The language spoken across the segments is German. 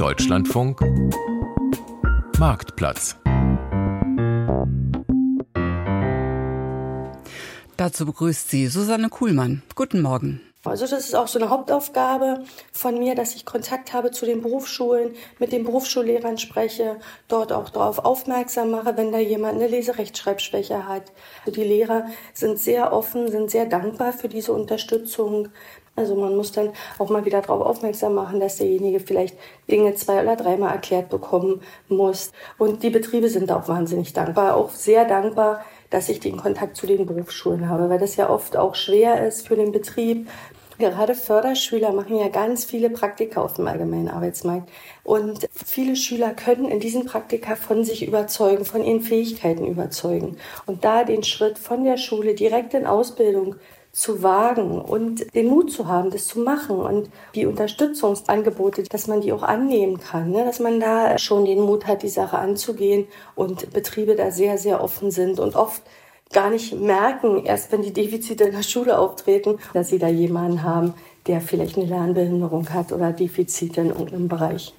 Deutschlandfunk Marktplatz Dazu begrüßt sie Susanne Kuhlmann. Guten Morgen. Also das ist auch so eine Hauptaufgabe von mir, dass ich Kontakt habe zu den Berufsschulen, mit den Berufsschullehrern spreche, dort auch darauf aufmerksam mache, wenn da jemand eine Leserechtschreibschwäche hat. Also die Lehrer sind sehr offen, sind sehr dankbar für diese Unterstützung. Also man muss dann auch mal wieder darauf aufmerksam machen, dass derjenige vielleicht Dinge zwei oder dreimal erklärt bekommen muss. Und die Betriebe sind auch wahnsinnig dankbar, auch sehr dankbar, dass ich den Kontakt zu den Berufsschulen habe, weil das ja oft auch schwer ist für den Betrieb. Gerade Förderschüler machen ja ganz viele Praktika auf dem allgemeinen Arbeitsmarkt. Und viele Schüler können in diesen Praktika von sich überzeugen, von ihren Fähigkeiten überzeugen. Und da den Schritt von der Schule direkt in Ausbildung zu wagen und den Mut zu haben, das zu machen und die Unterstützungsangebote, dass man die auch annehmen kann, ne? dass man da schon den Mut hat, die Sache anzugehen und Betriebe da sehr, sehr offen sind und oft gar nicht merken, erst wenn die Defizite in der Schule auftreten, dass sie da jemanden haben, der vielleicht eine Lernbehinderung hat oder Defizite in irgendeinem Bereich.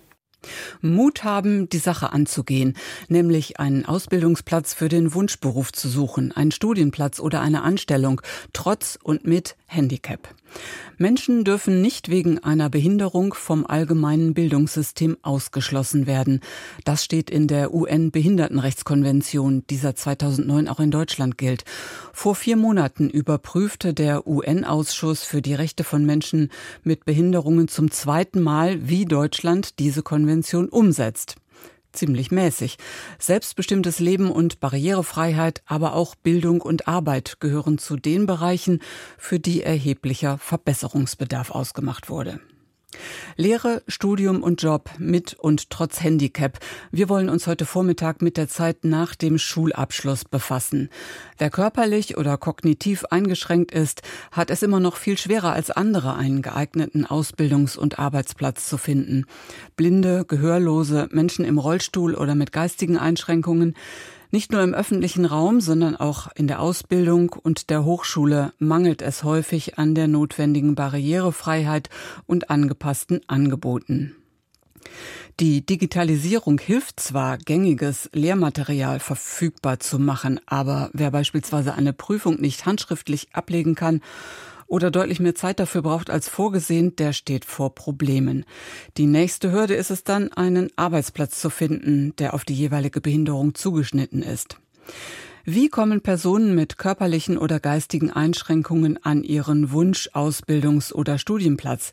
Mut haben, die Sache anzugehen, nämlich einen Ausbildungsplatz für den Wunschberuf zu suchen, einen Studienplatz oder eine Anstellung, trotz und mit Handicap. Menschen dürfen nicht wegen einer Behinderung vom allgemeinen Bildungssystem ausgeschlossen werden. Das steht in der UN-Behindertenrechtskonvention, die seit 2009 auch in Deutschland gilt. Vor vier Monaten überprüfte der UN-Ausschuss für die Rechte von Menschen mit Behinderungen zum zweiten Mal, wie Deutschland diese Konvention umsetzt ziemlich mäßig. Selbstbestimmtes Leben und Barrierefreiheit, aber auch Bildung und Arbeit gehören zu den Bereichen, für die erheblicher Verbesserungsbedarf ausgemacht wurde. Lehre, Studium und Job mit und trotz Handicap. Wir wollen uns heute Vormittag mit der Zeit nach dem Schulabschluss befassen. Wer körperlich oder kognitiv eingeschränkt ist, hat es immer noch viel schwerer als andere, einen geeigneten Ausbildungs- und Arbeitsplatz zu finden. Blinde, Gehörlose, Menschen im Rollstuhl oder mit geistigen Einschränkungen nicht nur im öffentlichen Raum, sondern auch in der Ausbildung und der Hochschule mangelt es häufig an der notwendigen Barrierefreiheit und angepassten Angeboten. Die Digitalisierung hilft zwar, gängiges Lehrmaterial verfügbar zu machen, aber wer beispielsweise eine Prüfung nicht handschriftlich ablegen kann oder deutlich mehr Zeit dafür braucht als vorgesehen, der steht vor Problemen. Die nächste Hürde ist es dann, einen Arbeitsplatz zu finden, der auf die jeweilige Behinderung zugeschnitten ist. Wie kommen Personen mit körperlichen oder geistigen Einschränkungen an ihren Wunsch, Ausbildungs- oder Studienplatz?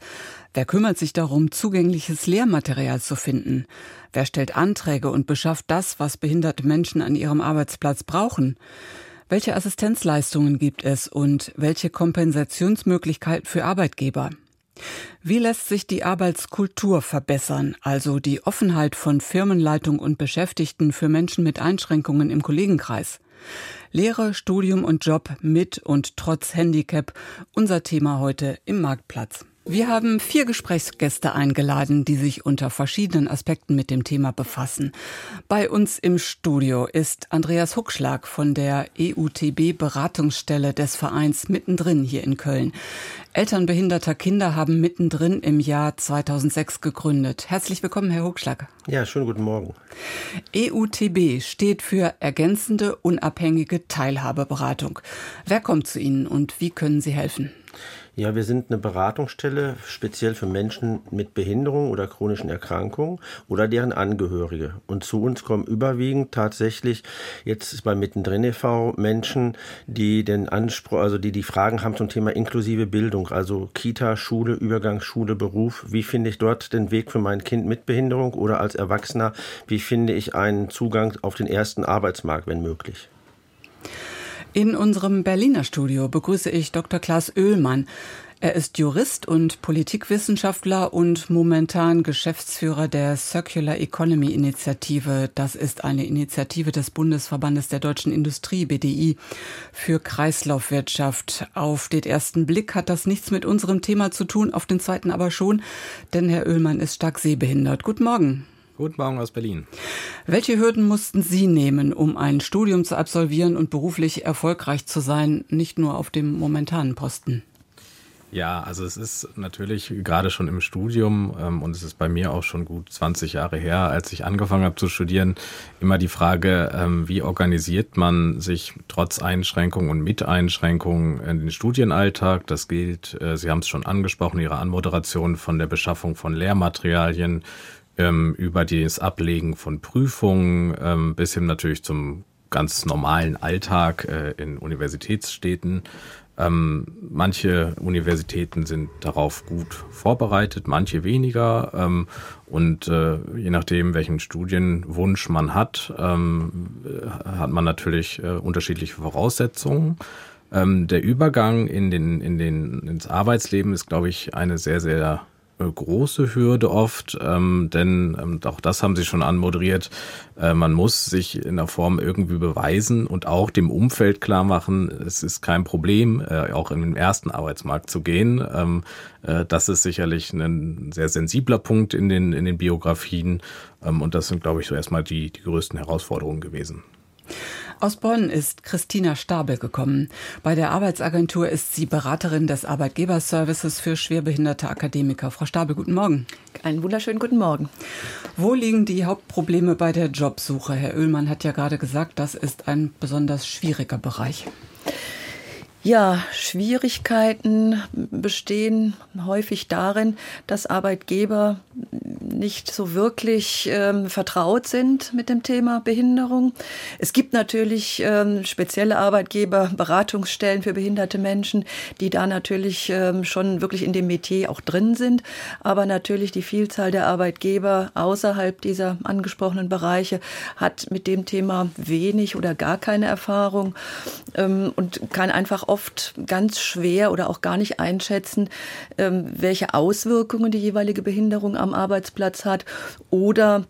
Wer kümmert sich darum, zugängliches Lehrmaterial zu finden? Wer stellt Anträge und beschafft das, was behinderte Menschen an ihrem Arbeitsplatz brauchen? Welche Assistenzleistungen gibt es und welche Kompensationsmöglichkeiten für Arbeitgeber? Wie lässt sich die Arbeitskultur verbessern, also die Offenheit von Firmenleitung und Beschäftigten für Menschen mit Einschränkungen im Kollegenkreis? Lehre, Studium und Job mit und trotz Handicap, unser Thema heute im Marktplatz. Wir haben vier Gesprächsgäste eingeladen, die sich unter verschiedenen Aspekten mit dem Thema befassen. Bei uns im Studio ist Andreas Huckschlag von der EUTB Beratungsstelle des Vereins Mittendrin hier in Köln. Eltern behinderter Kinder haben Mittendrin im Jahr 2006 gegründet. Herzlich willkommen, Herr Huckschlag. Ja, schönen guten Morgen. EUTB steht für ergänzende unabhängige Teilhabeberatung. Wer kommt zu Ihnen und wie können Sie helfen? Ja, wir sind eine Beratungsstelle speziell für Menschen mit Behinderung oder chronischen Erkrankungen oder deren Angehörige. Und zu uns kommen überwiegend tatsächlich jetzt bei Mittendrin e.V. Menschen, die den Anspruch, also die die Fragen haben zum Thema inklusive Bildung, also Kita, Schule, Übergangsschule, Beruf. Wie finde ich dort den Weg für mein Kind mit Behinderung oder als Erwachsener? Wie finde ich einen Zugang auf den ersten Arbeitsmarkt, wenn möglich? In unserem Berliner Studio begrüße ich Dr. Klaas Oehlmann. Er ist Jurist und Politikwissenschaftler und momentan Geschäftsführer der Circular Economy Initiative. Das ist eine Initiative des Bundesverbandes der deutschen Industrie, BDI, für Kreislaufwirtschaft. Auf den ersten Blick hat das nichts mit unserem Thema zu tun, auf den zweiten aber schon, denn Herr Oehlmann ist stark sehbehindert. Guten Morgen. Guten Morgen aus Berlin. Welche Hürden mussten Sie nehmen, um ein Studium zu absolvieren und beruflich erfolgreich zu sein, nicht nur auf dem momentanen Posten? Ja, also es ist natürlich gerade schon im Studium ähm, und es ist bei mir auch schon gut 20 Jahre her, als ich angefangen habe zu studieren, immer die Frage, ähm, wie organisiert man sich trotz Einschränkungen und mit Einschränkungen in den Studienalltag. Das gilt, äh, Sie haben es schon angesprochen, Ihre Anmoderation von der Beschaffung von Lehrmaterialien ähm, über das Ablegen von Prüfungen ähm, bis hin natürlich zum ganz normalen Alltag äh, in Universitätsstädten. Ähm, manche Universitäten sind darauf gut vorbereitet, manche weniger. Ähm, und äh, je nachdem, welchen Studienwunsch man hat, ähm, hat man natürlich äh, unterschiedliche Voraussetzungen. Ähm, der Übergang in den, in den, ins Arbeitsleben ist, glaube ich, eine sehr, sehr große Hürde oft, ähm, denn ähm, auch das haben Sie schon anmoderiert. Äh, man muss sich in der Form irgendwie beweisen und auch dem Umfeld klar machen, es ist kein Problem, äh, auch in den ersten Arbeitsmarkt zu gehen. Ähm, äh, das ist sicherlich ein sehr sensibler Punkt in den, in den Biografien ähm, und das sind, glaube ich, so erstmal die, die größten Herausforderungen gewesen. Aus Bonn ist Christina Stabel gekommen. Bei der Arbeitsagentur ist sie Beraterin des Arbeitgeberservices für schwerbehinderte Akademiker. Frau Stabel, guten Morgen. Einen wunderschönen guten Morgen. Wo liegen die Hauptprobleme bei der Jobsuche? Herr Oehlmann hat ja gerade gesagt, das ist ein besonders schwieriger Bereich. Ja, Schwierigkeiten bestehen häufig darin, dass Arbeitgeber nicht so wirklich ähm, vertraut sind mit dem Thema Behinderung. Es gibt natürlich ähm, spezielle Arbeitgeber, Beratungsstellen für behinderte Menschen, die da natürlich ähm, schon wirklich in dem Metier auch drin sind. Aber natürlich die Vielzahl der Arbeitgeber außerhalb dieser angesprochenen Bereiche hat mit dem Thema wenig oder gar keine Erfahrung ähm, und kann einfach oft ganz schwer oder auch gar nicht einschätzen, ähm, welche Auswirkungen die jeweilige Behinderung am Arbeitsplatz hat oder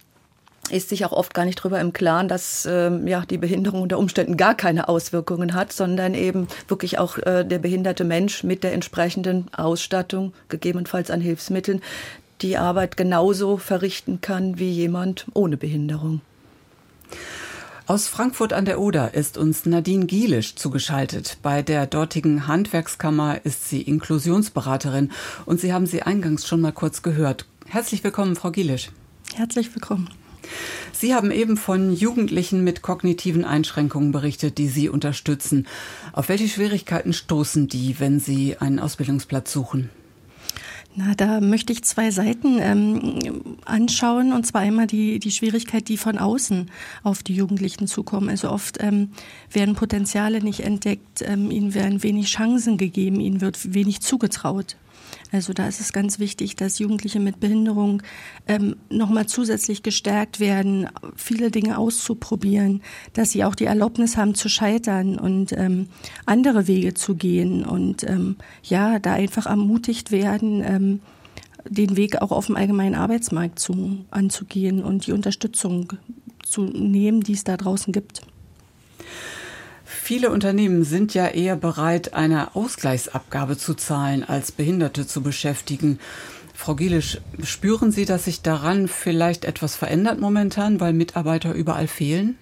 ist sich auch oft gar nicht darüber im Klaren, dass ähm, ja die Behinderung unter Umständen gar keine Auswirkungen hat, sondern eben wirklich auch äh, der behinderte Mensch mit der entsprechenden Ausstattung, gegebenenfalls an Hilfsmitteln, die Arbeit genauso verrichten kann wie jemand ohne Behinderung. Aus Frankfurt an der Oder ist uns Nadine Gielisch zugeschaltet. Bei der dortigen Handwerkskammer ist sie Inklusionsberaterin und Sie haben sie eingangs schon mal kurz gehört. Herzlich willkommen, Frau Gielisch. Herzlich willkommen. Sie haben eben von Jugendlichen mit kognitiven Einschränkungen berichtet, die Sie unterstützen. Auf welche Schwierigkeiten stoßen die, wenn Sie einen Ausbildungsplatz suchen? Na, da möchte ich zwei Seiten ähm, anschauen. Und zwar einmal die, die Schwierigkeit, die von außen auf die Jugendlichen zukommen. Also oft ähm, werden Potenziale nicht entdeckt, ähm, ihnen werden wenig Chancen gegeben, ihnen wird wenig zugetraut. Also da ist es ganz wichtig, dass Jugendliche mit Behinderung ähm, nochmal zusätzlich gestärkt werden, viele Dinge auszuprobieren, dass sie auch die Erlaubnis haben zu scheitern und ähm, andere Wege zu gehen und ähm, ja, da einfach ermutigt werden, ähm, den Weg auch auf dem allgemeinen Arbeitsmarkt zu, anzugehen und die Unterstützung zu nehmen, die es da draußen gibt. Viele Unternehmen sind ja eher bereit, eine Ausgleichsabgabe zu zahlen, als Behinderte zu beschäftigen. Frau Gielisch, spüren Sie, dass sich daran vielleicht etwas verändert momentan, weil Mitarbeiter überall fehlen?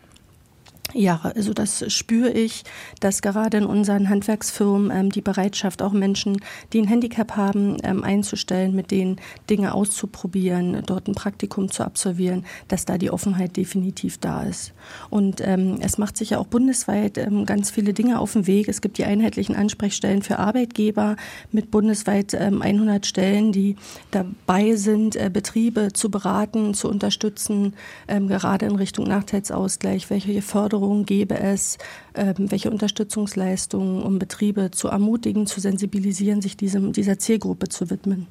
Ja, also das spüre ich, dass gerade in unseren Handwerksfirmen ähm, die Bereitschaft, auch Menschen, die ein Handicap haben, ähm, einzustellen, mit denen Dinge auszuprobieren, dort ein Praktikum zu absolvieren, dass da die Offenheit definitiv da ist. Und ähm, es macht sich ja auch bundesweit ähm, ganz viele Dinge auf dem Weg. Es gibt die einheitlichen Ansprechstellen für Arbeitgeber mit bundesweit ähm, 100 Stellen, die dabei sind, äh, Betriebe zu beraten, zu unterstützen, ähm, gerade in Richtung Nachteilsausgleich, welche Förderung Förderung gäbe es, ähm, welche Unterstützungsleistungen, um Betriebe zu ermutigen, zu sensibilisieren, sich diesem, dieser Zielgruppe zu widmen.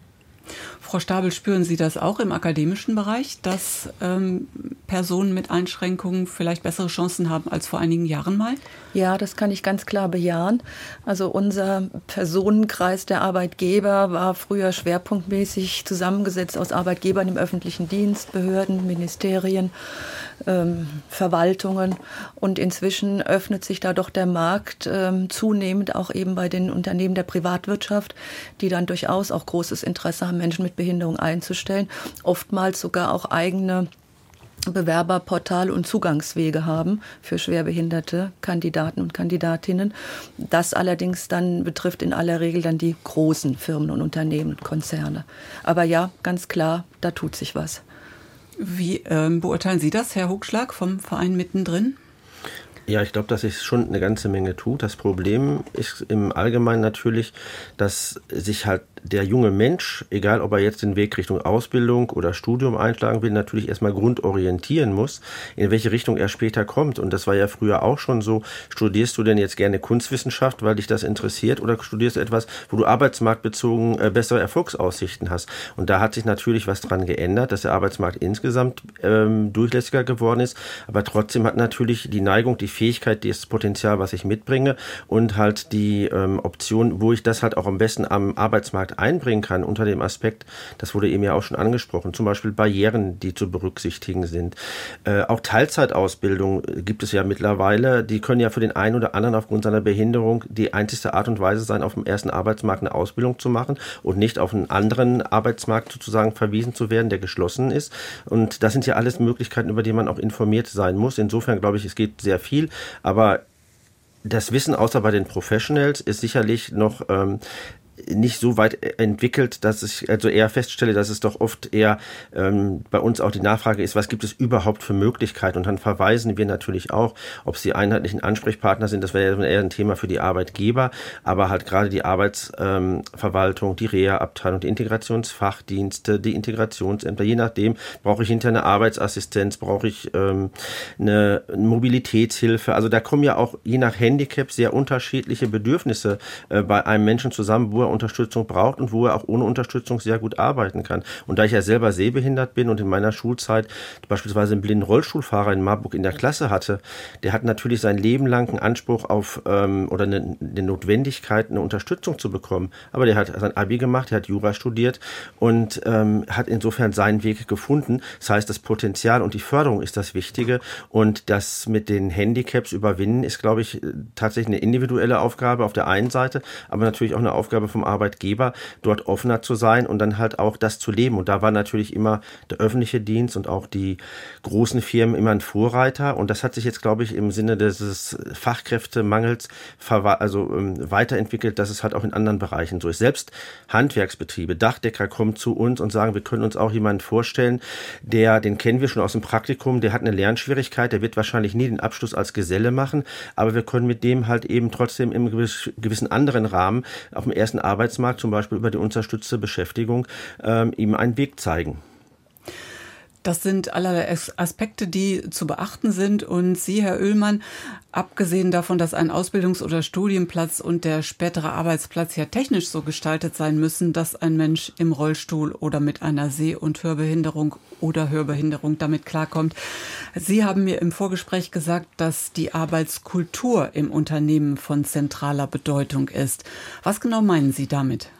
Frau Stabel, spüren Sie das auch im akademischen Bereich, dass ähm, Personen mit Einschränkungen vielleicht bessere Chancen haben als vor einigen Jahren mal? Ja, das kann ich ganz klar bejahen. Also unser Personenkreis der Arbeitgeber war früher schwerpunktmäßig zusammengesetzt aus Arbeitgebern im öffentlichen Dienst, Behörden, Ministerien ähm, Verwaltungen. Und inzwischen öffnet sich da doch der Markt ähm, zunehmend auch eben bei den Unternehmen der Privatwirtschaft, die dann durchaus auch großes Interesse haben, Menschen mit Behinderung einzustellen, oftmals sogar auch eigene Bewerberportal und Zugangswege haben für schwerbehinderte Kandidaten und Kandidatinnen. Das allerdings dann betrifft in aller Regel dann die großen Firmen und Unternehmen und Konzerne. Aber ja, ganz klar, da tut sich was. Wie ähm, beurteilen Sie das, Herr Hugschlag vom Verein mittendrin? Ja, ich glaube, dass sich schon eine ganze Menge tut. Das Problem ist im Allgemeinen natürlich, dass sich halt der junge Mensch, egal ob er jetzt den Weg Richtung Ausbildung oder Studium einschlagen will, natürlich erstmal grundorientieren muss, in welche Richtung er später kommt. Und das war ja früher auch schon so. Studierst du denn jetzt gerne Kunstwissenschaft, weil dich das interessiert, oder studierst du etwas, wo du arbeitsmarktbezogen äh, bessere Erfolgsaussichten hast? Und da hat sich natürlich was dran geändert, dass der Arbeitsmarkt insgesamt ähm, durchlässiger geworden ist. Aber trotzdem hat natürlich die Neigung, die Fähigkeit, das Potenzial, was ich mitbringe und halt die ähm, Option, wo ich das halt auch am besten am Arbeitsmarkt einbringen kann unter dem Aspekt, das wurde eben ja auch schon angesprochen, zum Beispiel Barrieren, die zu berücksichtigen sind. Äh, auch Teilzeitausbildung gibt es ja mittlerweile, die können ja für den einen oder anderen aufgrund seiner Behinderung die einzigste Art und Weise sein, auf dem ersten Arbeitsmarkt eine Ausbildung zu machen und nicht auf einen anderen Arbeitsmarkt sozusagen verwiesen zu werden, der geschlossen ist. Und das sind ja alles Möglichkeiten, über die man auch informiert sein muss. Insofern glaube ich, es geht sehr viel, aber das Wissen außer bei den Professionals ist sicherlich noch ähm, nicht so weit entwickelt, dass ich also eher feststelle, dass es doch oft eher ähm, bei uns auch die Nachfrage ist, was gibt es überhaupt für Möglichkeiten? Und dann verweisen wir natürlich auch, ob sie einheitlichen Ansprechpartner sind, das wäre eher ein Thema für die Arbeitgeber, aber halt gerade die Arbeitsverwaltung, ähm, die Reha-Abteilung, die Integrationsfachdienste, die Integrationsämter, je nachdem brauche ich hinter eine Arbeitsassistenz, brauche ich ähm, eine Mobilitätshilfe. Also da kommen ja auch je nach Handicap sehr unterschiedliche Bedürfnisse äh, bei einem Menschen zusammen, wo er Unterstützung braucht und wo er auch ohne Unterstützung sehr gut arbeiten kann. Und da ich ja selber sehbehindert bin und in meiner Schulzeit beispielsweise einen blinden Rollstuhlfahrer in Marburg in der Klasse hatte, der hat natürlich sein Leben lang einen Anspruch auf ähm, oder eine, eine Notwendigkeit, eine Unterstützung zu bekommen. Aber der hat sein Abi gemacht, der hat Jura studiert und ähm, hat insofern seinen Weg gefunden. Das heißt, das Potenzial und die Förderung ist das Wichtige und das mit den Handicaps überwinden ist, glaube ich, tatsächlich eine individuelle Aufgabe auf der einen Seite, aber natürlich auch eine Aufgabe vom Arbeitgeber, dort offener zu sein und dann halt auch das zu leben. Und da war natürlich immer der öffentliche Dienst und auch die großen Firmen immer ein Vorreiter. Und das hat sich jetzt, glaube ich, im Sinne des Fachkräftemangels also ähm, weiterentwickelt, dass es halt auch in anderen Bereichen so ist. Selbst Handwerksbetriebe, Dachdecker kommen zu uns und sagen, wir können uns auch jemanden vorstellen, der, den kennen wir schon aus dem Praktikum, der hat eine Lernschwierigkeit, der wird wahrscheinlich nie den Abschluss als Geselle machen, aber wir können mit dem halt eben trotzdem im gewissen anderen Rahmen auf dem ersten Arbeitsmarkt, zum Beispiel über die unterstützte Beschäftigung, ähm, ihm einen Weg zeigen. Das sind allerlei Aspekte, die zu beachten sind. Und Sie, Herr Oehlmann, abgesehen davon, dass ein Ausbildungs- oder Studienplatz und der spätere Arbeitsplatz ja technisch so gestaltet sein müssen, dass ein Mensch im Rollstuhl oder mit einer Seh- und Hörbehinderung oder Hörbehinderung damit klarkommt. Sie haben mir im Vorgespräch gesagt, dass die Arbeitskultur im Unternehmen von zentraler Bedeutung ist. Was genau meinen Sie damit?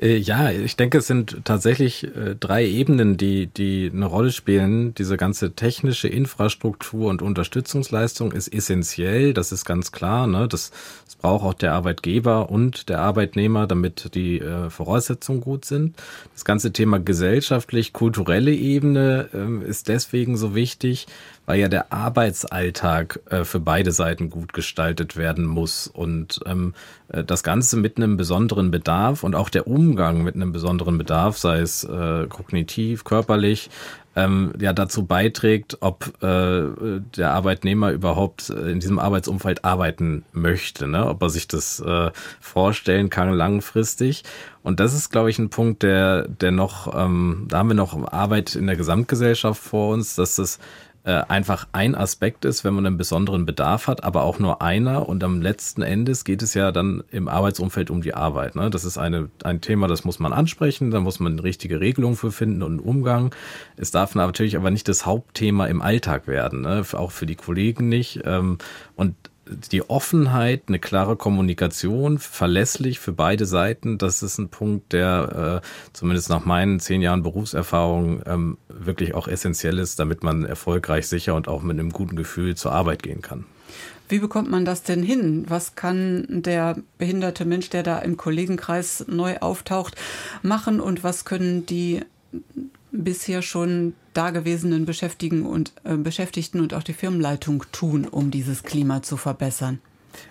Äh, ja, ich denke, es sind tatsächlich äh, drei Ebenen, die, die eine Rolle spielen. Diese ganze technische Infrastruktur und Unterstützungsleistung ist essentiell, das ist ganz klar. Ne? Das, das braucht auch der Arbeitgeber und der Arbeitnehmer, damit die äh, Voraussetzungen gut sind. Das ganze Thema gesellschaftlich-kulturelle Ebene äh, ist deswegen so wichtig, weil ja der Arbeitsalltag äh, für beide Seiten gut gestaltet werden muss und ähm, äh, das Ganze mit einem besonderen Bedarf und auch der Umgang mit einem besonderen Bedarf, sei es äh, kognitiv, körperlich, ähm, ja dazu beiträgt, ob äh, der Arbeitnehmer überhaupt äh, in diesem Arbeitsumfeld arbeiten möchte, ne? ob er sich das äh, vorstellen kann langfristig. Und das ist, glaube ich, ein Punkt, der, der noch, ähm, da haben wir noch Arbeit in der Gesamtgesellschaft vor uns, dass das äh, einfach ein Aspekt ist, wenn man einen besonderen Bedarf hat, aber auch nur einer. Und am letzten Endes geht es ja dann im Arbeitsumfeld um die Arbeit. Ne? Das ist eine, ein Thema, das muss man ansprechen, da muss man eine richtige Regelung für finden und einen Umgang. Es darf natürlich aber nicht das Hauptthema im Alltag werden, ne? auch für die Kollegen nicht. Ähm, und die Offenheit, eine klare Kommunikation, verlässlich für beide Seiten, das ist ein Punkt, der äh, zumindest nach meinen zehn Jahren Berufserfahrung ähm, wirklich auch essentiell ist, damit man erfolgreich, sicher und auch mit einem guten Gefühl zur Arbeit gehen kann. Wie bekommt man das denn hin? Was kann der behinderte Mensch, der da im Kollegenkreis neu auftaucht, machen und was können die bisher schon dagewesenen Beschäftigten und, äh, Beschäftigten und auch die Firmenleitung tun, um dieses Klima zu verbessern?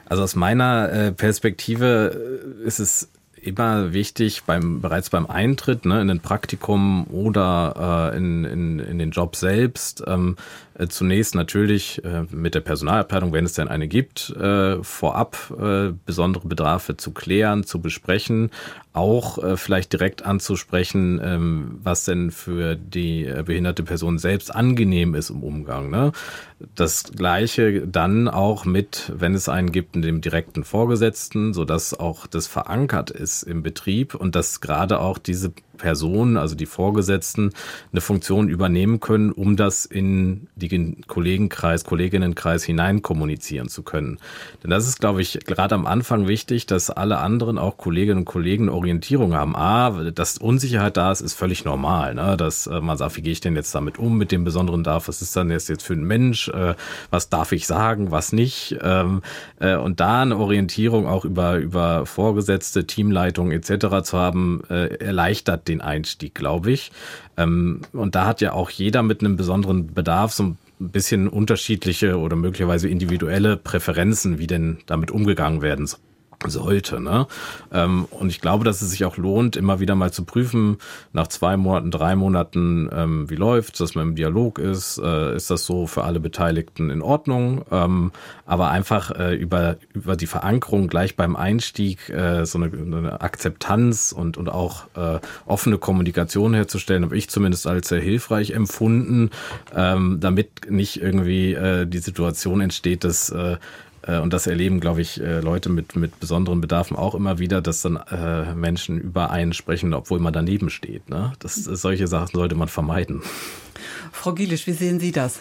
Also aus meiner äh, Perspektive äh, ist es immer wichtig, beim, bereits beim Eintritt ne, in ein Praktikum oder äh, in, in, in den Job selbst, ähm, äh, zunächst natürlich äh, mit der Personalabteilung, wenn es denn eine gibt, äh, vorab äh, besondere Bedarfe zu klären, zu besprechen, auch äh, vielleicht direkt anzusprechen, ähm, was denn für die äh, behinderte Person selbst angenehm ist im Umgang. Ne? Das gleiche dann auch mit, wenn es einen gibt, dem direkten Vorgesetzten, sodass auch das verankert ist im Betrieb und dass gerade auch diese Personen, also die Vorgesetzten, eine Funktion übernehmen können, um das in die Kollegenkreis, Kolleginnenkreis hinein kommunizieren zu können. Denn das ist, glaube ich, gerade am Anfang wichtig, dass alle anderen, auch Kolleginnen und Kollegen, Orientierung haben. A, dass Unsicherheit da ist, ist völlig normal. Ne? Dass äh, man sagt, wie gehe ich denn jetzt damit um mit dem besonderen Darf? Was ist dann jetzt, jetzt für ein Mensch? Äh, was darf ich sagen, was nicht? Ähm, äh, und da eine Orientierung auch über, über Vorgesetzte, Teamleitung etc. zu haben, äh, erleichtert den Einstieg, glaube ich. Ähm, und da hat ja auch jeder mit einem besonderen Bedarf so ein bisschen unterschiedliche oder möglicherweise individuelle Präferenzen, wie denn damit umgegangen werden soll sollte. Ne? Ähm, und ich glaube, dass es sich auch lohnt, immer wieder mal zu prüfen, nach zwei Monaten, drei Monaten, ähm, wie läuft dass man im Dialog ist, äh, ist das so für alle Beteiligten in Ordnung, ähm, aber einfach äh, über, über die Verankerung gleich beim Einstieg äh, so eine, eine Akzeptanz und, und auch äh, offene Kommunikation herzustellen, habe ich zumindest als sehr hilfreich empfunden, ähm, damit nicht irgendwie äh, die Situation entsteht, dass äh, und das erleben, glaube ich, äh, Leute mit, mit besonderen Bedarfen auch immer wieder, dass dann äh, Menschen über einen sprechen, obwohl man daneben steht. Ne? Das, solche Sachen sollte man vermeiden. Frau Gielisch, wie sehen Sie das?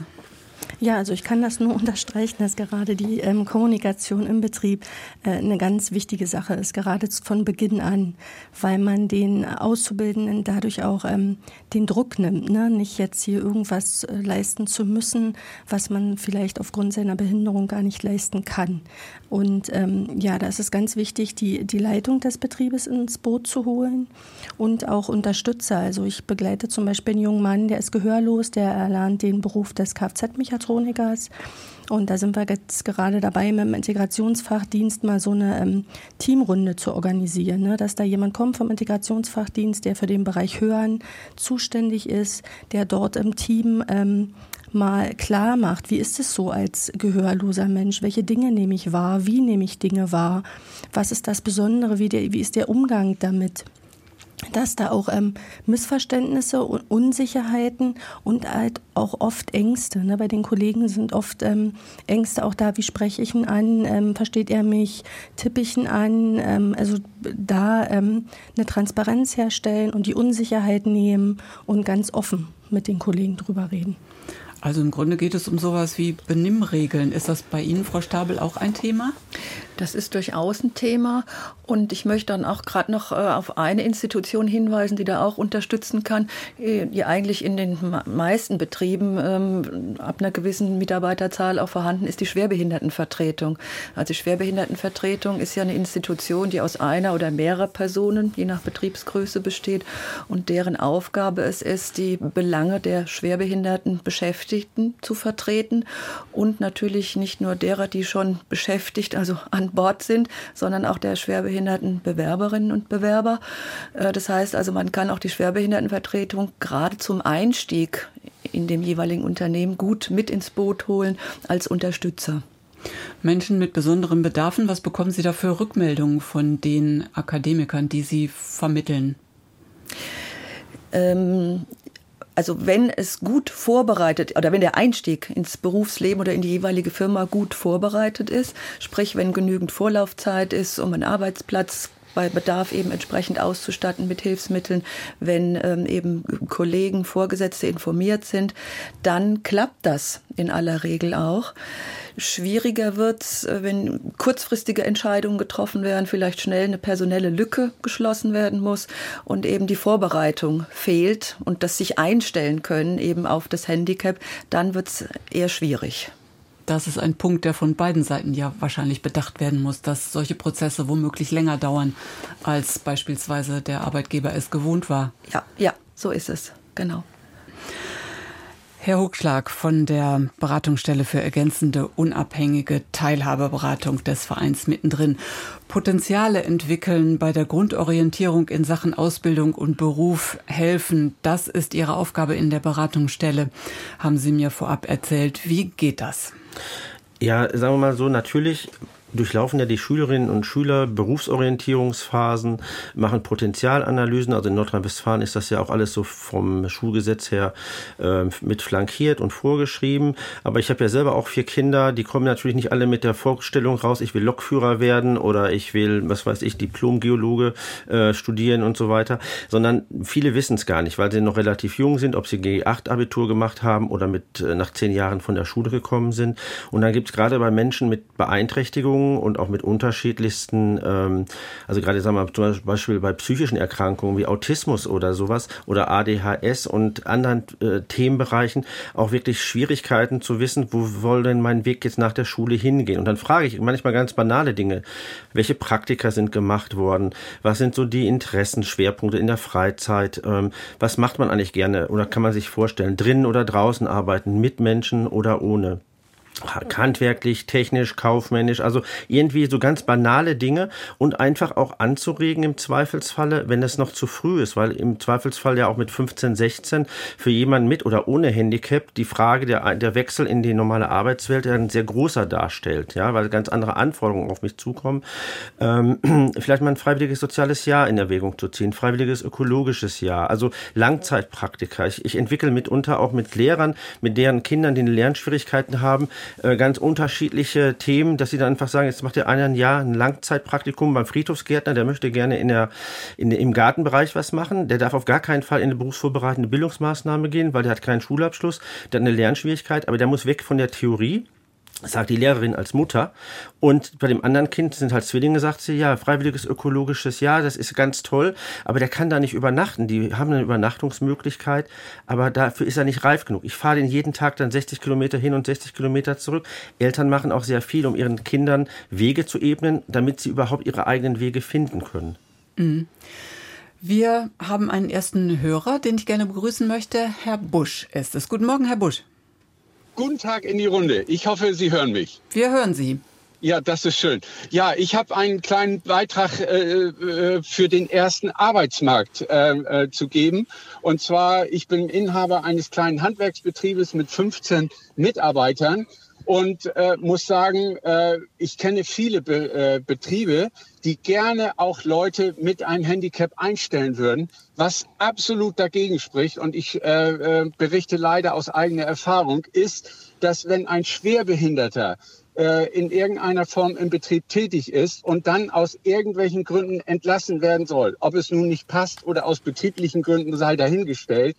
Ja, also ich kann das nur unterstreichen, dass gerade die ähm, Kommunikation im Betrieb äh, eine ganz wichtige Sache ist, gerade von Beginn an, weil man den Auszubildenden dadurch auch ähm, den Druck nimmt, ne? nicht jetzt hier irgendwas äh, leisten zu müssen, was man vielleicht aufgrund seiner Behinderung gar nicht leisten kann. Und ähm, ja, da ist es ganz wichtig, die, die Leitung des Betriebes ins Boot zu holen und auch Unterstützer. Also ich begleite zum Beispiel einen jungen Mann, der ist gehörlos, der erlernt den Beruf des Kfz-Mechatronikers. Und da sind wir jetzt gerade dabei, mit dem Integrationsfachdienst mal so eine ähm, Teamrunde zu organisieren, ne? dass da jemand kommt vom Integrationsfachdienst, der für den Bereich Hören zuständig ist, der dort im Team ähm, mal klar macht, wie ist es so als gehörloser Mensch, welche Dinge nehme ich wahr, wie nehme ich Dinge wahr, was ist das Besondere, wie, der, wie ist der Umgang damit dass da auch ähm, Missverständnisse und Unsicherheiten und halt auch oft Ängste. Ne? Bei den Kollegen sind oft ähm, Ängste auch da, wie spreche ich ihn an, ähm, versteht er mich, tippe ich ihn an, ähm, also da ähm, eine Transparenz herstellen und die Unsicherheit nehmen und ganz offen mit den Kollegen drüber reden. Also im Grunde geht es um sowas wie Benimmregeln. Ist das bei Ihnen, Frau Stabel, auch ein Thema? Das ist durchaus ein Thema. Und ich möchte dann auch gerade noch äh, auf eine Institution hinweisen, die da auch unterstützen kann, äh, die eigentlich in den meisten Betrieben ähm, ab einer gewissen Mitarbeiterzahl auch vorhanden ist, die Schwerbehindertenvertretung. Also die Schwerbehindertenvertretung ist ja eine Institution, die aus einer oder mehrerer Personen, je nach Betriebsgröße besteht und deren Aufgabe es ist, die Belange der schwerbehinderten Beschäftigten zu vertreten und natürlich nicht nur derer, die schon beschäftigt, also an Bord sind, sondern auch der schwerbehinderten Bewerberinnen und Bewerber. Äh, das heißt also, man kann auch die Schwerbehindertenvertretung gerade zum Einstieg in dem jeweiligen Unternehmen gut mit ins Boot holen als Unterstützer. Menschen mit besonderen Bedarfen, was bekommen Sie da für Rückmeldungen von den Akademikern, die Sie vermitteln? Ähm, also wenn es gut vorbereitet oder wenn der Einstieg ins Berufsleben oder in die jeweilige Firma gut vorbereitet ist, sprich wenn genügend Vorlaufzeit ist, um einen Arbeitsplatz bei Bedarf eben entsprechend auszustatten mit Hilfsmitteln, wenn ähm, eben Kollegen, Vorgesetzte informiert sind, dann klappt das in aller Regel auch. Schwieriger wird es, äh, wenn kurzfristige Entscheidungen getroffen werden, vielleicht schnell eine personelle Lücke geschlossen werden muss und eben die Vorbereitung fehlt und das sich einstellen können eben auf das Handicap, dann wird es eher schwierig. Das ist ein Punkt, der von beiden Seiten ja wahrscheinlich bedacht werden muss, dass solche Prozesse womöglich länger dauern, als beispielsweise der Arbeitgeber es gewohnt war. Ja, ja, so ist es, genau. Herr Hochschlag von der Beratungsstelle für ergänzende unabhängige Teilhabeberatung des Vereins mittendrin. Potenziale entwickeln bei der Grundorientierung in Sachen Ausbildung und Beruf helfen. Das ist Ihre Aufgabe in der Beratungsstelle, haben Sie mir vorab erzählt. Wie geht das? Ja, sagen wir mal so, natürlich durchlaufen ja die Schülerinnen und Schüler Berufsorientierungsphasen, machen Potenzialanalysen. Also in Nordrhein-Westfalen ist das ja auch alles so vom Schulgesetz her äh, mit flankiert und vorgeschrieben. Aber ich habe ja selber auch vier Kinder, die kommen natürlich nicht alle mit der Vorstellung raus, ich will Lokführer werden oder ich will, was weiß ich, Diplomgeologe äh, studieren und so weiter, sondern viele wissen es gar nicht, weil sie noch relativ jung sind, ob sie G8-Abitur gemacht haben oder mit äh, nach zehn Jahren von der Schule gekommen sind. Und dann gibt es gerade bei Menschen mit Beeinträchtigungen Erkrankungen und auch mit unterschiedlichsten, ähm, also gerade sagen wir zum Beispiel bei psychischen Erkrankungen wie Autismus oder sowas oder ADHS und anderen äh, Themenbereichen auch wirklich Schwierigkeiten zu wissen, wo soll denn mein Weg jetzt nach der Schule hingehen? Und dann frage ich manchmal ganz banale Dinge. Welche Praktika sind gemacht worden? Was sind so die Interessenschwerpunkte in der Freizeit? Ähm, was macht man eigentlich gerne oder kann man sich vorstellen? Drinnen oder draußen arbeiten, mit Menschen oder ohne? Handwerklich, technisch, kaufmännisch, also irgendwie so ganz banale Dinge und einfach auch anzuregen im Zweifelsfalle, wenn es noch zu früh ist, weil im Zweifelsfall ja auch mit 15, 16 für jemanden mit oder ohne Handicap die Frage der, der Wechsel in die normale Arbeitswelt ja ein sehr großer darstellt, ja, weil ganz andere Anforderungen auf mich zukommen. Ähm, vielleicht mal ein freiwilliges soziales Jahr in Erwägung zu ziehen, freiwilliges ökologisches Jahr, also Langzeitpraktika. Ich, ich entwickle mitunter auch mit Lehrern, mit deren Kindern, die Lernschwierigkeiten haben, äh, ganz unterschiedliche Themen, dass sie dann einfach sagen, jetzt macht der eine ein Jahr ein Langzeitpraktikum beim Friedhofsgärtner, der möchte gerne in der, in, im Gartenbereich was machen, der darf auf gar keinen Fall in eine berufsvorbereitende Bildungsmaßnahme gehen, weil der hat keinen Schulabschluss, der hat eine Lernschwierigkeit, aber der muss weg von der Theorie sagt die Lehrerin als Mutter. Und bei dem anderen Kind sind halt Zwillinge, sagt sie, ja, freiwilliges ökologisches Jahr, das ist ganz toll, aber der kann da nicht übernachten. Die haben eine Übernachtungsmöglichkeit, aber dafür ist er nicht reif genug. Ich fahre den jeden Tag dann 60 Kilometer hin und 60 Kilometer zurück. Eltern machen auch sehr viel, um ihren Kindern Wege zu ebnen, damit sie überhaupt ihre eigenen Wege finden können. Mhm. Wir haben einen ersten Hörer, den ich gerne begrüßen möchte. Herr Busch ist es. Guten Morgen, Herr Busch. Guten Tag in die Runde. Ich hoffe, Sie hören mich. Wir hören Sie. Ja, das ist schön. Ja, ich habe einen kleinen Beitrag äh, äh, für den ersten Arbeitsmarkt äh, äh, zu geben. Und zwar, ich bin Inhaber eines kleinen Handwerksbetriebes mit 15 Mitarbeitern und äh, muss sagen, äh, ich kenne viele Be äh, Betriebe, die gerne auch Leute mit einem Handicap einstellen würden, was absolut dagegen spricht. Und ich äh, äh, berichte leider aus eigener Erfahrung, ist, dass wenn ein Schwerbehinderter äh, in irgendeiner Form im Betrieb tätig ist und dann aus irgendwelchen Gründen entlassen werden soll, ob es nun nicht passt oder aus betrieblichen Gründen sei dahingestellt,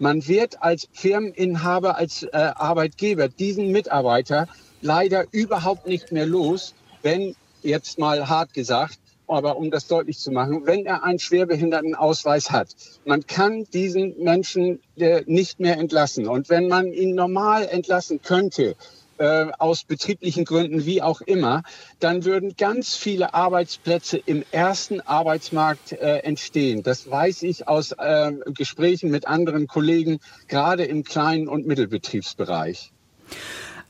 man wird als Firmeninhaber, als äh, Arbeitgeber diesen Mitarbeiter leider überhaupt nicht mehr los, wenn jetzt mal hart gesagt, aber um das deutlich zu machen, wenn er einen Schwerbehindertenausweis hat, man kann diesen Menschen äh, nicht mehr entlassen. Und wenn man ihn normal entlassen könnte, äh, aus betrieblichen Gründen, wie auch immer, dann würden ganz viele Arbeitsplätze im ersten Arbeitsmarkt äh, entstehen. Das weiß ich aus äh, Gesprächen mit anderen Kollegen, gerade im kleinen und Mittelbetriebsbereich.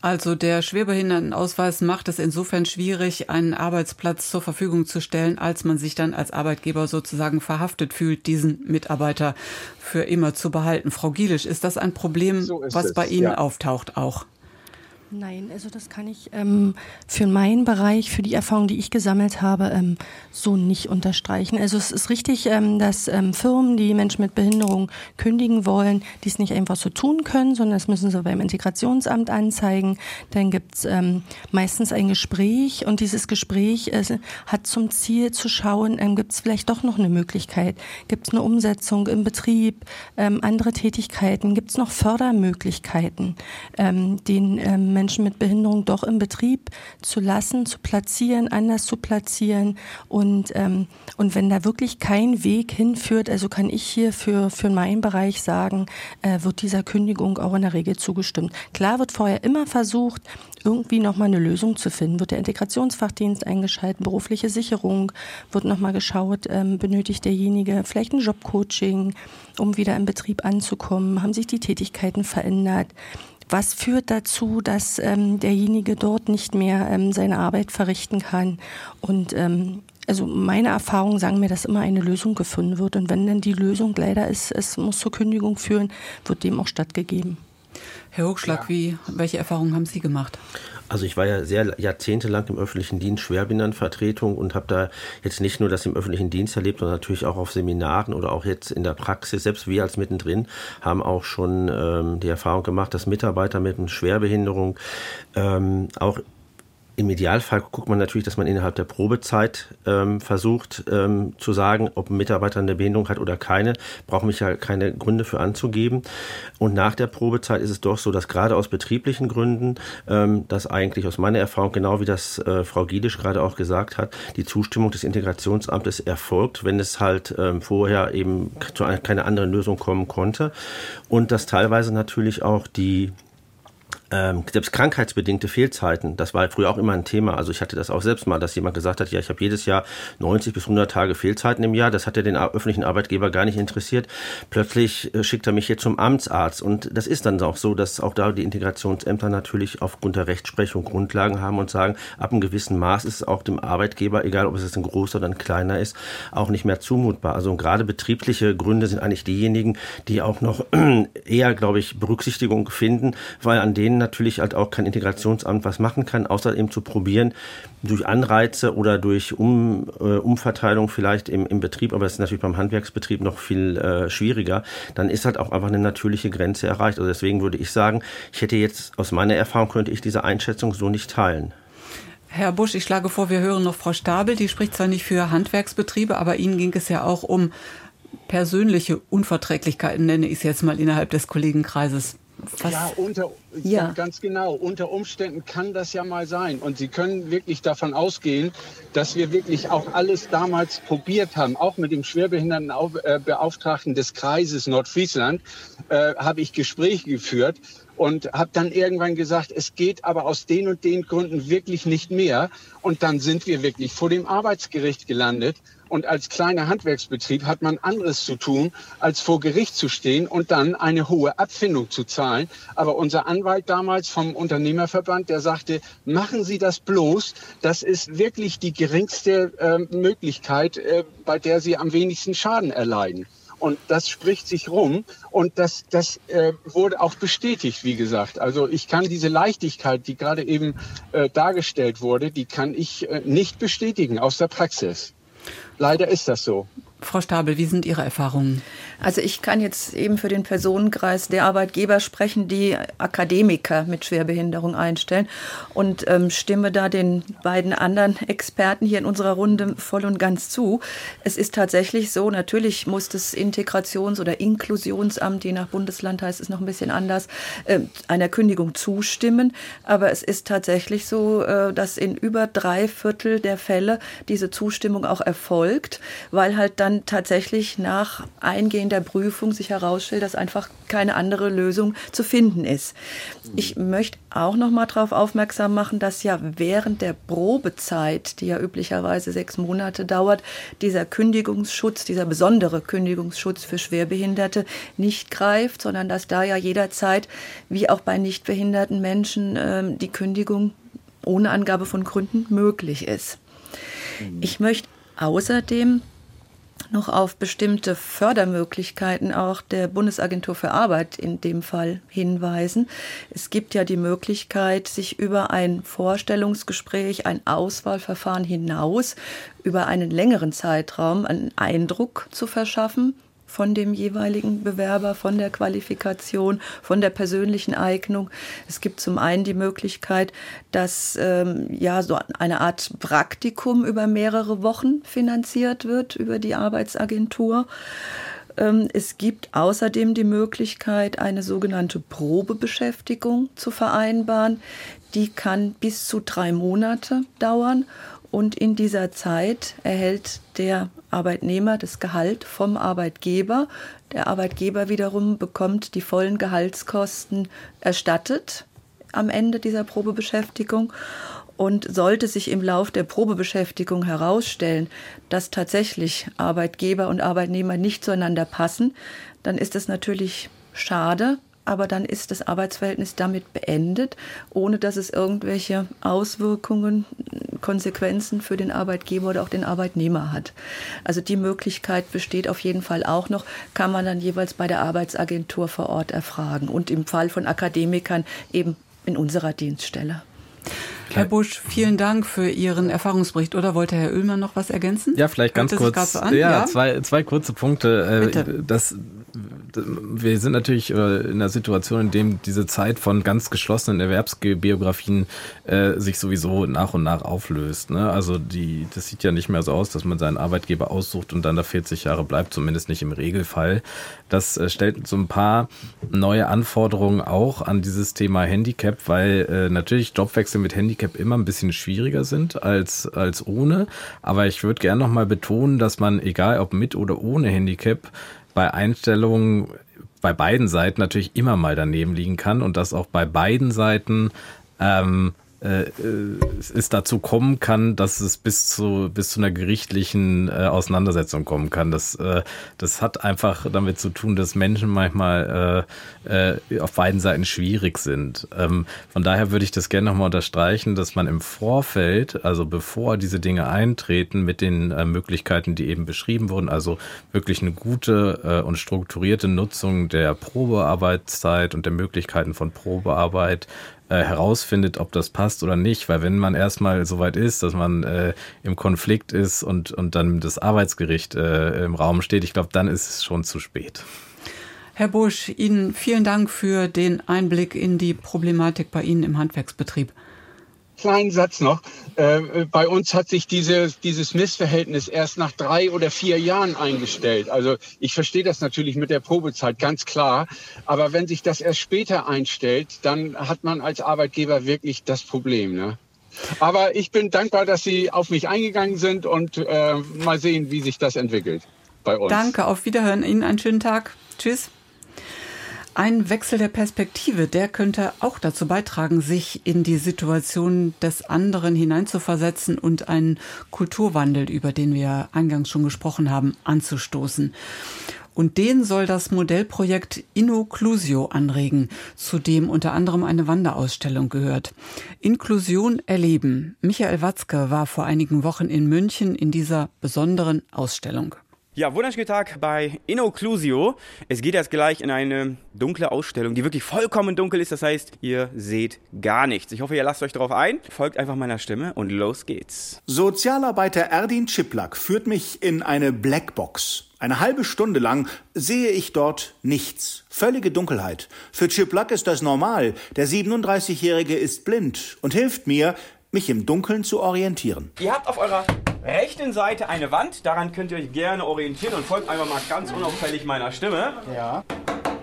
Also der Schwerbehindertenausweis macht es insofern schwierig, einen Arbeitsplatz zur Verfügung zu stellen, als man sich dann als Arbeitgeber sozusagen verhaftet fühlt, diesen Mitarbeiter für immer zu behalten. Frau Gielisch, ist das ein Problem, so was es, bei Ihnen ja. auftaucht auch? Nein, also das kann ich ähm, für meinen Bereich, für die Erfahrung, die ich gesammelt habe, ähm, so nicht unterstreichen. Also es ist richtig, ähm, dass ähm, Firmen, die Menschen mit Behinderung kündigen wollen, dies nicht einfach so tun können, sondern das müssen sie beim Integrationsamt anzeigen. Dann gibt's ähm, meistens ein Gespräch und dieses Gespräch äh, hat zum Ziel zu schauen, ähm, gibt es vielleicht doch noch eine Möglichkeit, gibt es eine Umsetzung im Betrieb, andere Tätigkeiten, gibt es noch Fördermöglichkeiten, den ähm, Menschen mit Behinderung doch im Betrieb zu lassen, zu platzieren, anders zu platzieren. Und, ähm, und wenn da wirklich kein Weg hinführt, also kann ich hier für, für meinen Bereich sagen, äh, wird dieser Kündigung auch in der Regel zugestimmt. Klar wird vorher immer versucht, irgendwie nochmal eine Lösung zu finden. Wird der Integrationsfachdienst eingeschaltet, berufliche Sicherung, wird nochmal geschaut, ähm, benötigt derjenige vielleicht ein Jobcoaching, um wieder im Betrieb anzukommen, haben sich die Tätigkeiten verändert. Was führt dazu, dass ähm, derjenige dort nicht mehr ähm, seine Arbeit verrichten kann? Und ähm, also meine Erfahrungen sagen mir, dass immer eine Lösung gefunden wird. Und wenn dann die Lösung leider ist, es muss zur Kündigung führen, wird dem auch stattgegeben. Herr Hochschlag, ja. wie, welche Erfahrungen haben Sie gemacht? Also ich war ja sehr jahrzehntelang im öffentlichen Dienst Schwerbehindertenvertretung und habe da jetzt nicht nur das im öffentlichen Dienst erlebt, sondern natürlich auch auf Seminaren oder auch jetzt in der Praxis. Selbst wir als mittendrin haben auch schon ähm, die Erfahrung gemacht, dass Mitarbeiter mit einer Schwerbehinderung ähm, auch im Idealfall guckt man natürlich, dass man innerhalb der Probezeit ähm, versucht ähm, zu sagen, ob ein Mitarbeiter eine Behinderung hat oder keine. Brauche mich ja keine Gründe für anzugeben. Und nach der Probezeit ist es doch so, dass gerade aus betrieblichen Gründen, ähm, dass eigentlich aus meiner Erfahrung, genau wie das äh, Frau Giedisch gerade auch gesagt hat, die Zustimmung des Integrationsamtes erfolgt, wenn es halt ähm, vorher eben zu einer, keine anderen Lösung kommen konnte. Und dass teilweise natürlich auch die ähm, selbst krankheitsbedingte Fehlzeiten, das war früher auch immer ein Thema. Also ich hatte das auch selbst mal, dass jemand gesagt hat, ja, ich habe jedes Jahr 90 bis 100 Tage Fehlzeiten im Jahr. Das hat ja den öffentlichen Arbeitgeber gar nicht interessiert. Plötzlich äh, schickt er mich jetzt zum Amtsarzt. Und das ist dann auch so, dass auch da die Integrationsämter natürlich aufgrund der Rechtsprechung Grundlagen haben und sagen, ab einem gewissen Maß ist es auch dem Arbeitgeber, egal ob es jetzt ein großer oder ein kleiner ist, auch nicht mehr zumutbar. Also gerade betriebliche Gründe sind eigentlich diejenigen, die auch noch eher, glaube ich, Berücksichtigung finden, weil an denen natürlich halt auch kein Integrationsamt was machen kann, außer eben zu probieren, durch Anreize oder durch um, äh, Umverteilung vielleicht im, im Betrieb, aber das ist natürlich beim Handwerksbetrieb noch viel äh, schwieriger, dann ist halt auch einfach eine natürliche Grenze erreicht. Also deswegen würde ich sagen, ich hätte jetzt aus meiner Erfahrung könnte ich diese Einschätzung so nicht teilen. Herr Busch, ich schlage vor, wir hören noch Frau Stabel, die spricht zwar nicht für Handwerksbetriebe, aber Ihnen ging es ja auch um persönliche Unverträglichkeiten, nenne ich es jetzt mal innerhalb des Kollegenkreises. Was? Ja, unter, ja, ganz genau. Unter Umständen kann das ja mal sein. Und Sie können wirklich davon ausgehen, dass wir wirklich auch alles damals probiert haben. Auch mit dem Schwerbehindertenbeauftragten des Kreises Nordfriesland äh, habe ich Gespräche geführt und habe dann irgendwann gesagt, es geht aber aus den und den Gründen wirklich nicht mehr. Und dann sind wir wirklich vor dem Arbeitsgericht gelandet und als kleiner Handwerksbetrieb hat man anderes zu tun, als vor Gericht zu stehen und dann eine hohe Abfindung zu zahlen. Aber unser Anwalt damals vom Unternehmerverband, der sagte, machen Sie das bloß. Das ist wirklich die geringste äh, Möglichkeit, äh, bei der Sie am wenigsten Schaden erleiden. Und das spricht sich rum und das, das äh, wurde auch bestätigt, wie gesagt. Also ich kann diese Leichtigkeit, die gerade eben äh, dargestellt wurde, die kann ich äh, nicht bestätigen aus der Praxis. Leider ist das so. Frau Stabel, wie sind Ihre Erfahrungen? Also ich kann jetzt eben für den Personenkreis der Arbeitgeber sprechen, die Akademiker mit Schwerbehinderung einstellen und ähm, stimme da den beiden anderen Experten hier in unserer Runde voll und ganz zu. Es ist tatsächlich so, natürlich muss das Integrations- oder Inklusionsamt, je nach Bundesland heißt es noch ein bisschen anders, äh, einer Kündigung zustimmen. Aber es ist tatsächlich so, äh, dass in über drei Viertel der Fälle diese Zustimmung auch erfolgt, weil halt dann dann tatsächlich nach eingehender Prüfung sich herausstellt, dass einfach keine andere Lösung zu finden ist. Ich möchte auch noch mal darauf aufmerksam machen, dass ja während der Probezeit, die ja üblicherweise sechs Monate dauert, dieser Kündigungsschutz, dieser besondere Kündigungsschutz für Schwerbehinderte nicht greift, sondern dass da ja jederzeit, wie auch bei nicht behinderten Menschen, ähm, die Kündigung ohne Angabe von Gründen möglich ist. Mhm. Ich möchte außerdem noch auf bestimmte Fördermöglichkeiten auch der Bundesagentur für Arbeit in dem Fall hinweisen. Es gibt ja die Möglichkeit, sich über ein Vorstellungsgespräch, ein Auswahlverfahren hinaus über einen längeren Zeitraum einen Eindruck zu verschaffen von dem jeweiligen Bewerber, von der Qualifikation, von der persönlichen Eignung. Es gibt zum einen die Möglichkeit, dass ähm, ja so eine Art Praktikum über mehrere Wochen finanziert wird über die Arbeitsagentur. Ähm, es gibt außerdem die Möglichkeit, eine sogenannte Probebeschäftigung zu vereinbaren. Die kann bis zu drei Monate dauern und in dieser Zeit erhält der Arbeitnehmer das Gehalt vom Arbeitgeber. Der Arbeitgeber wiederum bekommt die vollen Gehaltskosten erstattet am Ende dieser Probebeschäftigung. Und sollte sich im Lauf der Probebeschäftigung herausstellen, dass tatsächlich Arbeitgeber und Arbeitnehmer nicht zueinander passen, dann ist es natürlich schade, aber dann ist das Arbeitsverhältnis damit beendet, ohne dass es irgendwelche Auswirkungen, Konsequenzen für den Arbeitgeber oder auch den Arbeitnehmer hat. Also die Möglichkeit besteht auf jeden Fall auch noch, kann man dann jeweils bei der Arbeitsagentur vor Ort erfragen und im Fall von Akademikern eben in unserer Dienststelle. Herr Busch, vielen Dank für Ihren Erfahrungsbericht. Oder wollte Herr Oehlmann noch was ergänzen? Ja, vielleicht ganz kurz. So ja, ja, Zwei, zwei kurze Punkte. Äh, Bitte. Das wir sind natürlich äh, in einer Situation, in dem diese Zeit von ganz geschlossenen Erwerbsbiografien äh, sich sowieso nach und nach auflöst. Ne? Also die, das sieht ja nicht mehr so aus, dass man seinen Arbeitgeber aussucht und dann da 40 Jahre bleibt, zumindest nicht im Regelfall. Das äh, stellt so ein paar neue Anforderungen auch an dieses Thema Handicap, weil äh, natürlich Jobwechsel mit Handicap immer ein bisschen schwieriger sind als, als ohne. Aber ich würde gerne nochmal betonen, dass man, egal ob mit oder ohne Handicap, bei Einstellungen bei beiden Seiten natürlich immer mal daneben liegen kann und dass auch bei beiden Seiten ähm, äh, es dazu kommen kann, dass es bis zu bis zu einer gerichtlichen äh, Auseinandersetzung kommen kann. Das äh, das hat einfach damit zu tun, dass Menschen manchmal äh, äh, auf beiden Seiten schwierig sind. Ähm, von daher würde ich das gerne nochmal unterstreichen, dass man im Vorfeld, also bevor diese Dinge eintreten, mit den äh, Möglichkeiten, die eben beschrieben wurden, also wirklich eine gute äh, und strukturierte Nutzung der Probearbeitszeit und der Möglichkeiten von Probearbeit äh, herausfindet, ob das passt oder nicht. Weil wenn man erstmal so weit ist, dass man äh, im Konflikt ist und, und dann das Arbeitsgericht äh, im Raum steht, ich glaube, dann ist es schon zu spät. Herr Busch, Ihnen vielen Dank für den Einblick in die Problematik bei Ihnen im Handwerksbetrieb kleinen Satz noch. Äh, bei uns hat sich diese, dieses Missverhältnis erst nach drei oder vier Jahren eingestellt. Also ich verstehe das natürlich mit der Probezeit, ganz klar. Aber wenn sich das erst später einstellt, dann hat man als Arbeitgeber wirklich das Problem. Ne? Aber ich bin dankbar, dass Sie auf mich eingegangen sind und äh, mal sehen, wie sich das entwickelt bei uns. Danke, auf Wiederhören. Ihnen einen schönen Tag. Tschüss. Ein Wechsel der Perspektive, der könnte auch dazu beitragen, sich in die Situation des anderen hineinzuversetzen und einen Kulturwandel, über den wir eingangs schon gesprochen haben, anzustoßen. Und den soll das Modellprojekt Innoclusio anregen, zu dem unter anderem eine Wanderausstellung gehört. Inklusion erleben. Michael Watzke war vor einigen Wochen in München in dieser besonderen Ausstellung. Ja, wunderschönen Tag bei Innoclusio. Es geht jetzt gleich in eine dunkle Ausstellung, die wirklich vollkommen dunkel ist. Das heißt, ihr seht gar nichts. Ich hoffe, ihr lasst euch darauf ein. Folgt einfach meiner Stimme und los geht's. Sozialarbeiter Erdin Chiplak führt mich in eine Blackbox. Eine halbe Stunde lang sehe ich dort nichts. Völlige Dunkelheit. Für Chiplak ist das normal. Der 37-Jährige ist blind und hilft mir, mich im Dunkeln zu orientieren. Ihr habt auf eurer rechten Seite eine Wand, daran könnt ihr euch gerne orientieren und folgt einfach mal ganz unauffällig meiner Stimme. Ja.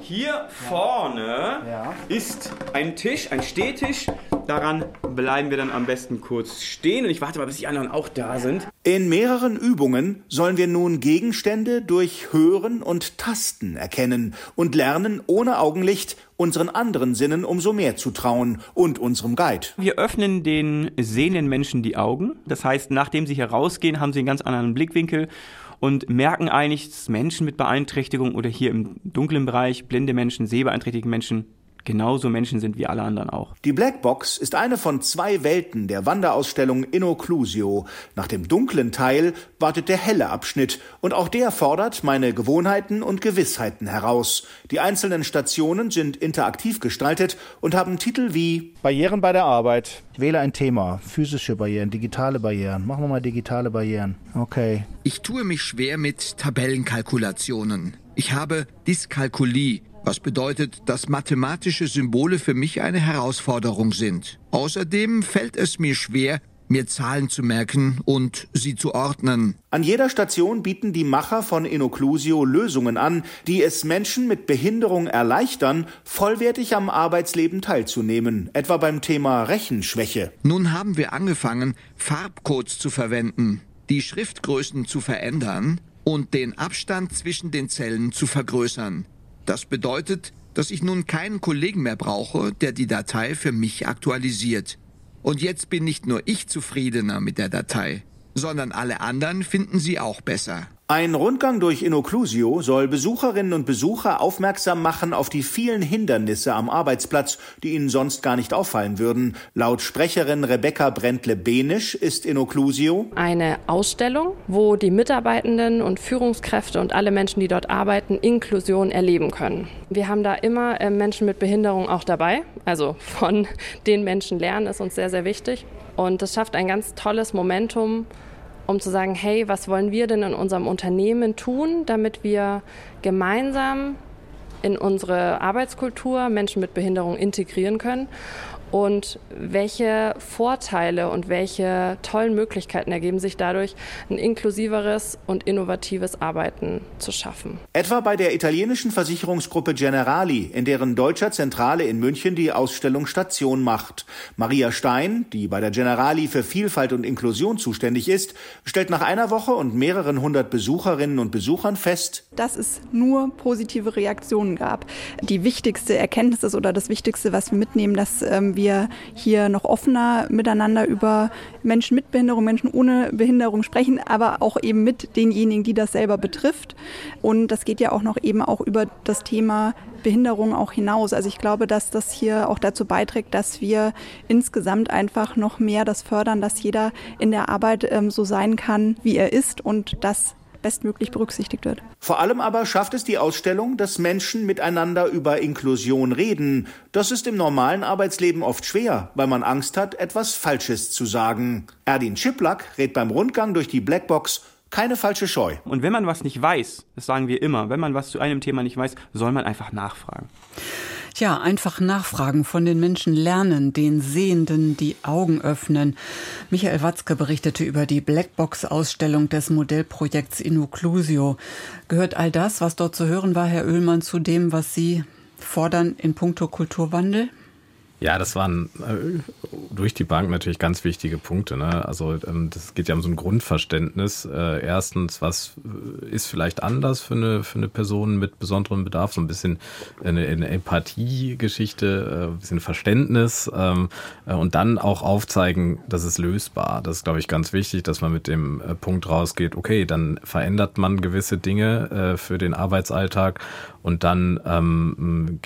Hier vorne ja. ist ein Tisch, ein Stehtisch. Daran bleiben wir dann am besten kurz stehen. Und ich warte mal, bis die anderen auch da sind. In mehreren Übungen sollen wir nun Gegenstände durch Hören und Tasten erkennen und lernen, ohne Augenlicht unseren anderen Sinnen umso mehr zu trauen und unserem Guide. Wir öffnen den sehenden Menschen die Augen. Das heißt, nachdem sie hier rausgehen, haben sie einen ganz anderen Blickwinkel und merken eigentlich, dass Menschen mit Beeinträchtigung oder hier im dunklen Bereich blinde Menschen, sehbeeinträchtigte Menschen genauso Menschen sind wie alle anderen auch. Die Blackbox ist eine von zwei Welten der Wanderausstellung Innoclusio. Nach dem dunklen Teil wartet der helle Abschnitt und auch der fordert meine Gewohnheiten und Gewissheiten heraus. Die einzelnen Stationen sind interaktiv gestaltet und haben Titel wie Barrieren bei der Arbeit. Wähle ein Thema. Physische Barrieren, digitale Barrieren. Machen wir mal digitale Barrieren. Okay. Ich tue mich schwer mit Tabellenkalkulationen. Ich habe Dyskalkulie was bedeutet, dass mathematische Symbole für mich eine Herausforderung sind. Außerdem fällt es mir schwer, mir Zahlen zu merken und sie zu ordnen. An jeder Station bieten die Macher von Inoclusio Lösungen an, die es Menschen mit Behinderung erleichtern, vollwertig am Arbeitsleben teilzunehmen, etwa beim Thema Rechenschwäche. Nun haben wir angefangen, Farbcodes zu verwenden, die Schriftgrößen zu verändern und den Abstand zwischen den Zellen zu vergrößern. Das bedeutet, dass ich nun keinen Kollegen mehr brauche, der die Datei für mich aktualisiert. Und jetzt bin nicht nur ich zufriedener mit der Datei, sondern alle anderen finden sie auch besser. Ein Rundgang durch Inoclusio soll Besucherinnen und Besucher aufmerksam machen auf die vielen Hindernisse am Arbeitsplatz, die ihnen sonst gar nicht auffallen würden. Laut Sprecherin Rebecca Brentle-Benisch ist Inoclusio eine Ausstellung, wo die Mitarbeitenden und Führungskräfte und alle Menschen, die dort arbeiten, Inklusion erleben können. Wir haben da immer äh, Menschen mit Behinderung auch dabei. Also von den Menschen lernen ist uns sehr, sehr wichtig. Und das schafft ein ganz tolles Momentum, um zu sagen, hey, was wollen wir denn in unserem Unternehmen tun, damit wir gemeinsam in unsere Arbeitskultur Menschen mit Behinderung integrieren können und welche Vorteile und welche tollen Möglichkeiten ergeben sich dadurch, ein inklusiveres und innovatives Arbeiten zu schaffen. Etwa bei der italienischen Versicherungsgruppe Generali, in deren deutscher Zentrale in München die Ausstellung Station macht. Maria Stein, die bei der Generali für Vielfalt und Inklusion zuständig ist, stellt nach einer Woche und mehreren hundert Besucherinnen und Besuchern fest, dass es nur positive Reaktionen gab. Die wichtigste Erkenntnis ist oder das Wichtigste, was wir mitnehmen, dass ähm, wir hier noch offener miteinander über Menschen mit Behinderung, Menschen ohne Behinderung sprechen, aber auch eben mit denjenigen, die das selber betrifft. Und das geht ja auch noch eben auch über das Thema Behinderung auch hinaus. Also ich glaube, dass das hier auch dazu beiträgt, dass wir insgesamt einfach noch mehr das fördern, dass jeder in der Arbeit ähm, so sein kann, wie er ist und das bestmöglich berücksichtigt wird. Vor allem aber schafft es die Ausstellung, dass Menschen miteinander über Inklusion reden. Das ist im normalen Arbeitsleben oft schwer, weil man Angst hat, etwas Falsches zu sagen. Erdin Schiplack rät beim Rundgang durch die Blackbox keine falsche Scheu. Und wenn man was nicht weiß, das sagen wir immer, wenn man was zu einem Thema nicht weiß, soll man einfach nachfragen. Tja, einfach nachfragen, von den Menschen lernen, den Sehenden die Augen öffnen. Michael Watzke berichtete über die Blackbox-Ausstellung des Modellprojekts Inuclusio. Gehört all das, was dort zu hören war, Herr Oehlmann, zu dem, was Sie fordern in puncto Kulturwandel? Ja, das waren äh, durch die Bank natürlich ganz wichtige Punkte. Ne? Also ähm, das geht ja um so ein Grundverständnis. Äh, erstens, was äh, ist vielleicht anders für eine, für eine Person mit besonderem Bedarf? So ein bisschen eine, eine Empathie-Geschichte, ein bisschen Verständnis ähm, äh, und dann auch aufzeigen, dass es lösbar. Das ist, glaube ich, ganz wichtig, dass man mit dem Punkt rausgeht, okay, dann verändert man gewisse Dinge für den Arbeitsalltag und dann ähm,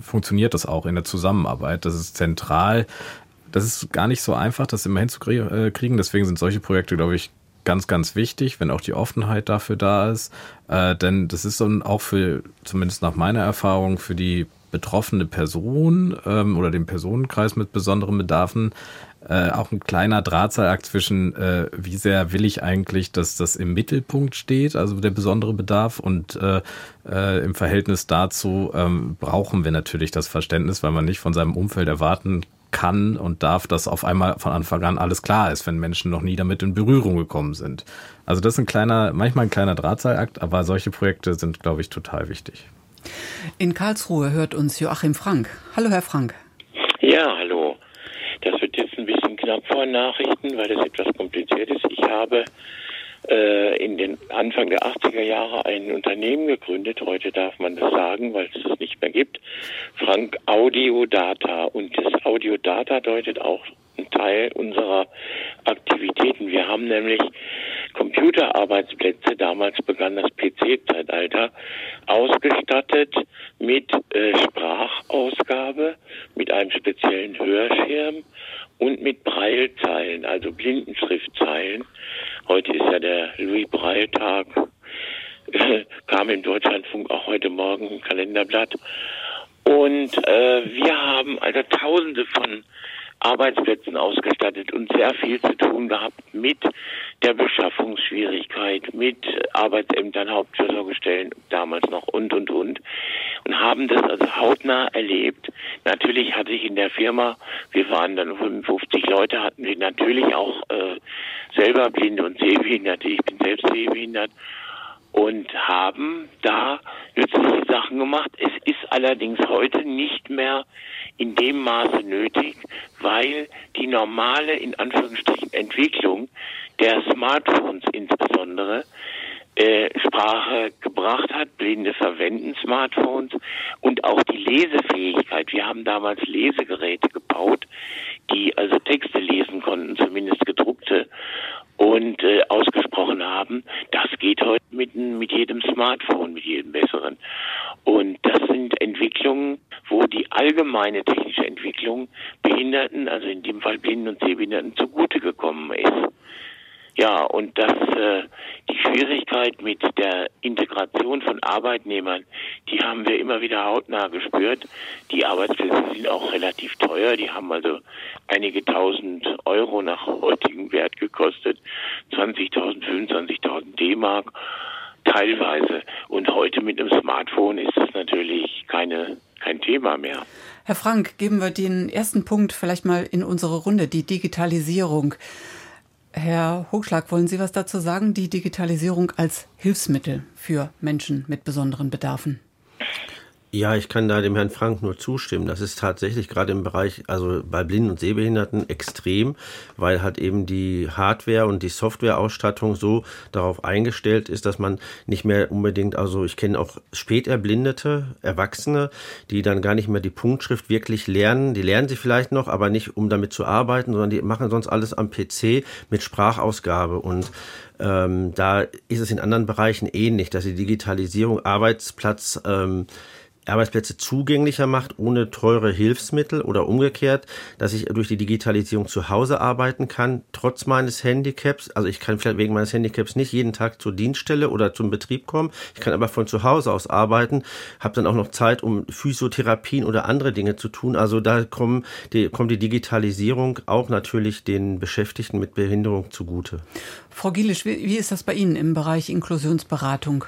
funktioniert das auch in der Zusammenarbeit. Das ist zentral. Das ist gar nicht so einfach, das immer hinzukriegen. Deswegen sind solche Projekte, glaube ich, ganz, ganz wichtig, wenn auch die Offenheit dafür da ist. Äh, denn das ist dann auch für, zumindest nach meiner Erfahrung, für die betroffene Person ähm, oder den Personenkreis mit besonderen Bedarfen äh, auch ein kleiner Drahtseilakt zwischen, äh, wie sehr will ich eigentlich, dass das im Mittelpunkt steht, also der besondere Bedarf und äh, äh, im Verhältnis dazu ähm, brauchen wir natürlich das Verständnis, weil man nicht von seinem Umfeld erwarten kann und darf, dass auf einmal von Anfang an alles klar ist, wenn Menschen noch nie damit in Berührung gekommen sind. Also das ist ein kleiner, manchmal ein kleiner Drahtseilakt, aber solche Projekte sind, glaube ich, total wichtig. In Karlsruhe hört uns Joachim Frank. Hallo, Herr Frank. Ja, hallo. Das wird jetzt Nachrichten, weil das etwas kompliziert ist. Ich habe äh, in den Anfang der 80er Jahre ein Unternehmen gegründet. Heute darf man das sagen, weil es das nicht mehr gibt. Frank Audio Data. Und das Audio Data deutet auch einen Teil unserer Aktivitäten. Wir haben nämlich Computerarbeitsplätze, damals begann das PC-Zeitalter, ausgestattet mit äh, Sprachausgabe, mit einem speziellen Hörschirm und mit Breilzeilen, also Blindenschriftzeilen. Heute ist ja der Louis Breil-Tag, äh, kam im Deutschlandfunk auch heute Morgen im Kalenderblatt. Und äh, wir haben also tausende von Arbeitsplätzen ausgestattet und sehr viel zu tun gehabt mit der Beschaffungsschwierigkeit, mit Arbeitsämtern, Hauptversorgestellen damals noch und, und, und. Und haben das also hautnah erlebt. Natürlich hatte ich in der Firma, wir waren dann 55 Leute, hatten wir natürlich auch äh, selber Blinde und Sehbehinderte. Ich bin selbst sehbehindert und haben da nützliche Sachen gemacht. Es ist allerdings heute nicht mehr in dem Maße nötig, weil die normale, in Anführungsstrichen, Entwicklung der Smartphones insbesondere äh, Sprache gebracht hat. Blinde verwenden Smartphones und auch die Lesefähigkeit. Wir haben damals Lesegeräte gebaut, die also Texte lesen konnten, zumindest gedruckte und äh, ausgesprochen haben. Das geht heute mit, mit jedem Smartphone, mit jedem besseren. Und das sind Entwicklungen, wo die allgemeine technische Entwicklung Behinderten, also in dem Fall Blinden und Sehbehinderten, zugute gekommen ist. Ja, und dass äh, die Schwierigkeit mit der Integration von Arbeitnehmern, die haben wir immer wieder hautnah gespürt. Die Arbeitsplätze sind auch relativ teuer, die haben also einige tausend Euro nach heutigem Wert gekostet, 20.000, 25.000 D-Mark teilweise. Und heute mit einem Smartphone ist das natürlich keine, kein Thema mehr. Herr Frank, geben wir den ersten Punkt vielleicht mal in unsere Runde, die Digitalisierung. Herr Hochschlag, wollen Sie was dazu sagen? Die Digitalisierung als Hilfsmittel für Menschen mit besonderen Bedarfen. Ja, ich kann da dem Herrn Frank nur zustimmen. Das ist tatsächlich gerade im Bereich, also bei Blinden und Sehbehinderten extrem, weil halt eben die Hardware und die Softwareausstattung so darauf eingestellt ist, dass man nicht mehr unbedingt, also ich kenne auch späterblindete Erwachsene, die dann gar nicht mehr die Punktschrift wirklich lernen. Die lernen sie vielleicht noch, aber nicht um damit zu arbeiten, sondern die machen sonst alles am PC mit Sprachausgabe und ähm, da ist es in anderen Bereichen ähnlich, dass die Digitalisierung Arbeitsplatz ähm, Arbeitsplätze zugänglicher macht, ohne teure Hilfsmittel oder umgekehrt, dass ich durch die Digitalisierung zu Hause arbeiten kann, trotz meines Handicaps. Also ich kann vielleicht wegen meines Handicaps nicht jeden Tag zur Dienststelle oder zum Betrieb kommen. Ich kann aber von zu Hause aus arbeiten, habe dann auch noch Zeit, um Physiotherapien oder andere Dinge zu tun. Also da kommen die, kommt die Digitalisierung auch natürlich den Beschäftigten mit Behinderung zugute. Frau Gielisch, wie, wie ist das bei Ihnen im Bereich Inklusionsberatung?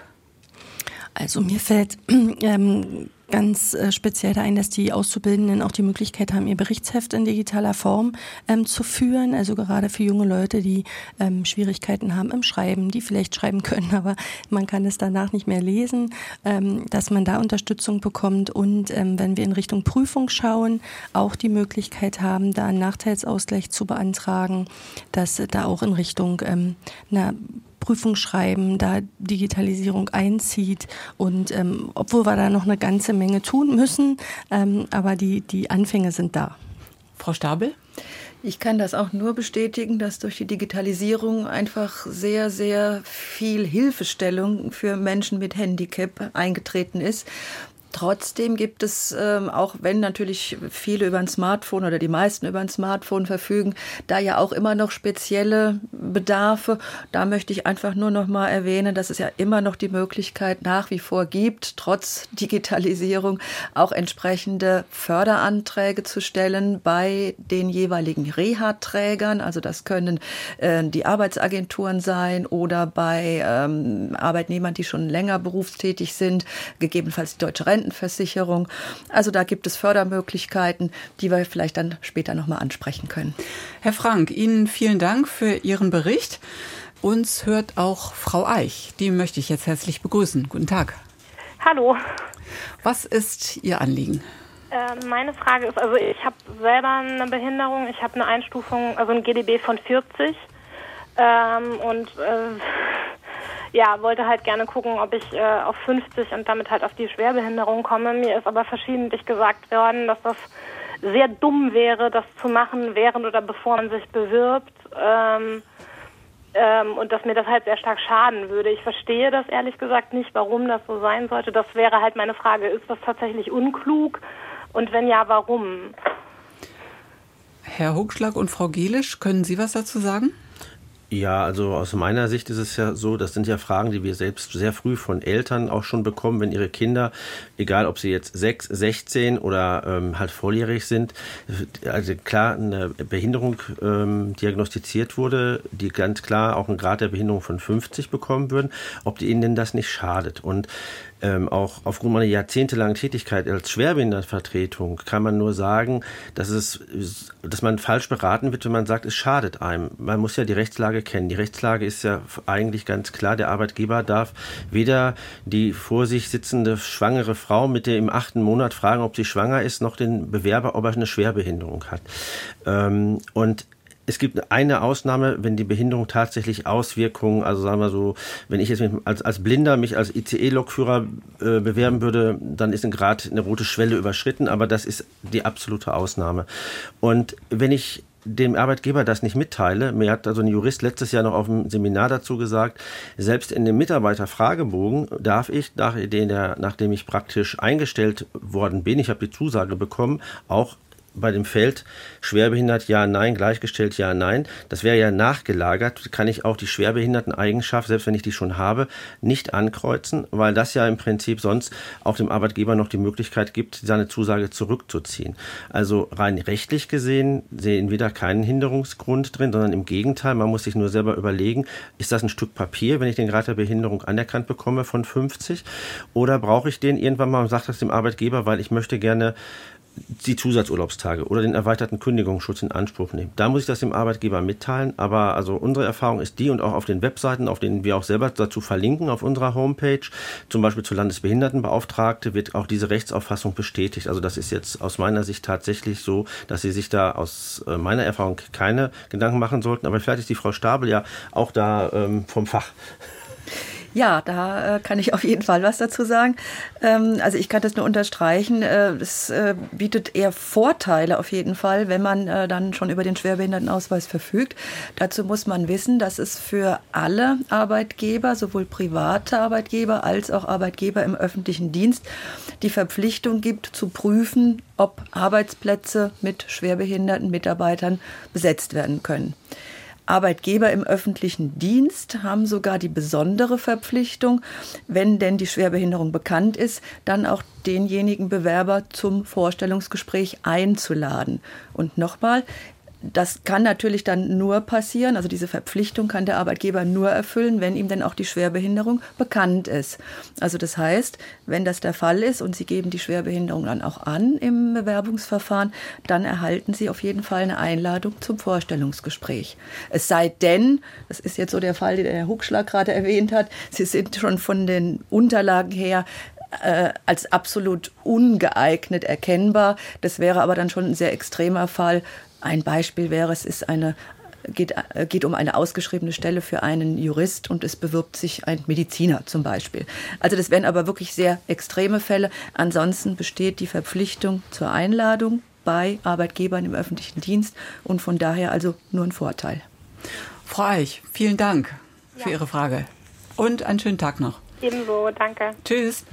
Also mir fällt ähm, ganz äh, speziell ein, dass die Auszubildenden auch die Möglichkeit haben, ihr Berichtsheft in digitaler Form ähm, zu führen. Also gerade für junge Leute, die ähm, Schwierigkeiten haben im Schreiben, die vielleicht schreiben können, aber man kann es danach nicht mehr lesen, ähm, dass man da Unterstützung bekommt und ähm, wenn wir in Richtung Prüfung schauen, auch die Möglichkeit haben, da einen Nachteilsausgleich zu beantragen, dass äh, da auch in Richtung ähm, einer Prüfung schreiben, da Digitalisierung einzieht und ähm, obwohl wir da noch eine ganze Menge tun müssen, ähm, aber die, die Anfänge sind da. Frau Stabel? Ich kann das auch nur bestätigen, dass durch die Digitalisierung einfach sehr, sehr viel Hilfestellung für Menschen mit Handicap eingetreten ist. Trotzdem gibt es, ähm, auch wenn natürlich viele über ein Smartphone oder die meisten über ein Smartphone verfügen, da ja auch immer noch spezielle Bedarfe. Da möchte ich einfach nur noch mal erwähnen, dass es ja immer noch die Möglichkeit nach wie vor gibt, trotz Digitalisierung auch entsprechende Förderanträge zu stellen bei den jeweiligen Reha-Trägern. Also das können äh, die Arbeitsagenturen sein oder bei ähm, Arbeitnehmern, die schon länger berufstätig sind, gegebenenfalls die Deutsche Renten Rentenversicherung. Also da gibt es Fördermöglichkeiten, die wir vielleicht dann später nochmal ansprechen können. Herr Frank, Ihnen vielen Dank für Ihren Bericht. Uns hört auch Frau Eich. Die möchte ich jetzt herzlich begrüßen. Guten Tag. Hallo. Was ist Ihr Anliegen? Äh, meine Frage ist, also ich habe selber eine Behinderung. Ich habe eine Einstufung, also ein GDB von 40. Ähm, und äh, ja, wollte halt gerne gucken, ob ich äh, auf 50 und damit halt auf die Schwerbehinderung komme. Mir ist aber verschiedentlich gesagt worden, dass das sehr dumm wäre, das zu machen, während oder bevor man sich bewirbt. Ähm, ähm, und dass mir das halt sehr stark schaden würde. Ich verstehe das ehrlich gesagt nicht, warum das so sein sollte. Das wäre halt meine Frage, ist das tatsächlich unklug? Und wenn ja, warum? Herr Hochschlag und Frau Gelisch, können Sie was dazu sagen? Ja, also aus meiner Sicht ist es ja so, das sind ja Fragen, die wir selbst sehr früh von Eltern auch schon bekommen, wenn ihre Kinder, egal ob sie jetzt 6, 16 oder ähm, halt volljährig sind, also klar eine Behinderung ähm, diagnostiziert wurde, die ganz klar auch einen Grad der Behinderung von 50 bekommen würden, ob ihnen denn das nicht schadet. Und ähm, auch aufgrund meiner jahrzehntelangen Tätigkeit als Schwerbehindertenvertretung kann man nur sagen, dass es, dass man falsch beraten wird, wenn man sagt, es schadet einem. Man muss ja die Rechtslage kennen. Die Rechtslage ist ja eigentlich ganz klar. Der Arbeitgeber darf weder die vor sich sitzende schwangere Frau mit der im achten Monat fragen, ob sie schwanger ist, noch den Bewerber, ob er eine Schwerbehinderung hat. Ähm, und es gibt eine Ausnahme, wenn die Behinderung tatsächlich Auswirkungen, also sagen wir so, wenn ich jetzt als, als Blinder mich als ICE-Lokführer äh, bewerben würde, dann ist ein Grad eine rote Schwelle überschritten, aber das ist die absolute Ausnahme. Und wenn ich dem Arbeitgeber das nicht mitteile, mir hat also ein Jurist letztes Jahr noch auf dem Seminar dazu gesagt, selbst in dem Mitarbeiterfragebogen darf ich, nachdem ich praktisch eingestellt worden bin, ich habe die Zusage bekommen, auch bei dem Feld schwerbehindert ja, nein, gleichgestellt ja, nein. Das wäre ja nachgelagert, kann ich auch die Schwerbehinderten-Eigenschaft, selbst wenn ich die schon habe, nicht ankreuzen, weil das ja im Prinzip sonst auch dem Arbeitgeber noch die Möglichkeit gibt, seine Zusage zurückzuziehen. Also rein rechtlich gesehen sehen wir da keinen Hinderungsgrund drin, sondern im Gegenteil, man muss sich nur selber überlegen, ist das ein Stück Papier, wenn ich den Grad der Behinderung anerkannt bekomme von 50 oder brauche ich den irgendwann mal und sagt das dem Arbeitgeber, weil ich möchte gerne die Zusatzurlaubstage oder den erweiterten Kündigungsschutz in Anspruch nehmen. Da muss ich das dem Arbeitgeber mitteilen, aber also unsere Erfahrung ist die und auch auf den Webseiten, auf denen wir auch selber dazu verlinken auf unserer Homepage, zum Beispiel zur Landesbehindertenbeauftragte, wird auch diese Rechtsauffassung bestätigt. Also das ist jetzt aus meiner Sicht tatsächlich so, dass Sie sich da aus äh, meiner Erfahrung keine Gedanken machen sollten. Aber vielleicht ist die Frau Stabel ja auch da ähm, vom Fach. Ja, da äh, kann ich auf jeden Fall was dazu sagen. Ähm, also ich kann das nur unterstreichen. Äh, es äh, bietet eher Vorteile auf jeden Fall, wenn man äh, dann schon über den Schwerbehindertenausweis verfügt. Dazu muss man wissen, dass es für alle Arbeitgeber, sowohl private Arbeitgeber als auch Arbeitgeber im öffentlichen Dienst, die Verpflichtung gibt, zu prüfen, ob Arbeitsplätze mit schwerbehinderten Mitarbeitern besetzt werden können. Arbeitgeber im öffentlichen Dienst haben sogar die besondere Verpflichtung, wenn denn die Schwerbehinderung bekannt ist, dann auch denjenigen Bewerber zum Vorstellungsgespräch einzuladen. Und nochmal, das kann natürlich dann nur passieren, also diese Verpflichtung kann der Arbeitgeber nur erfüllen, wenn ihm denn auch die Schwerbehinderung bekannt ist. Also das heißt, wenn das der Fall ist und Sie geben die Schwerbehinderung dann auch an im Bewerbungsverfahren, dann erhalten Sie auf jeden Fall eine Einladung zum Vorstellungsgespräch. Es sei denn, das ist jetzt so der Fall, den Herr Huckschlag gerade erwähnt hat, Sie sind schon von den Unterlagen her äh, als absolut ungeeignet erkennbar. Das wäre aber dann schon ein sehr extremer Fall, ein Beispiel wäre, es ist eine geht, äh, geht um eine ausgeschriebene Stelle für einen Jurist und es bewirbt sich ein Mediziner zum Beispiel. Also das wären aber wirklich sehr extreme Fälle. Ansonsten besteht die Verpflichtung zur Einladung bei Arbeitgebern im öffentlichen Dienst und von daher also nur ein Vorteil. Frau Eich, vielen Dank für ja. Ihre Frage und einen schönen Tag noch. Ebenso, danke. Tschüss.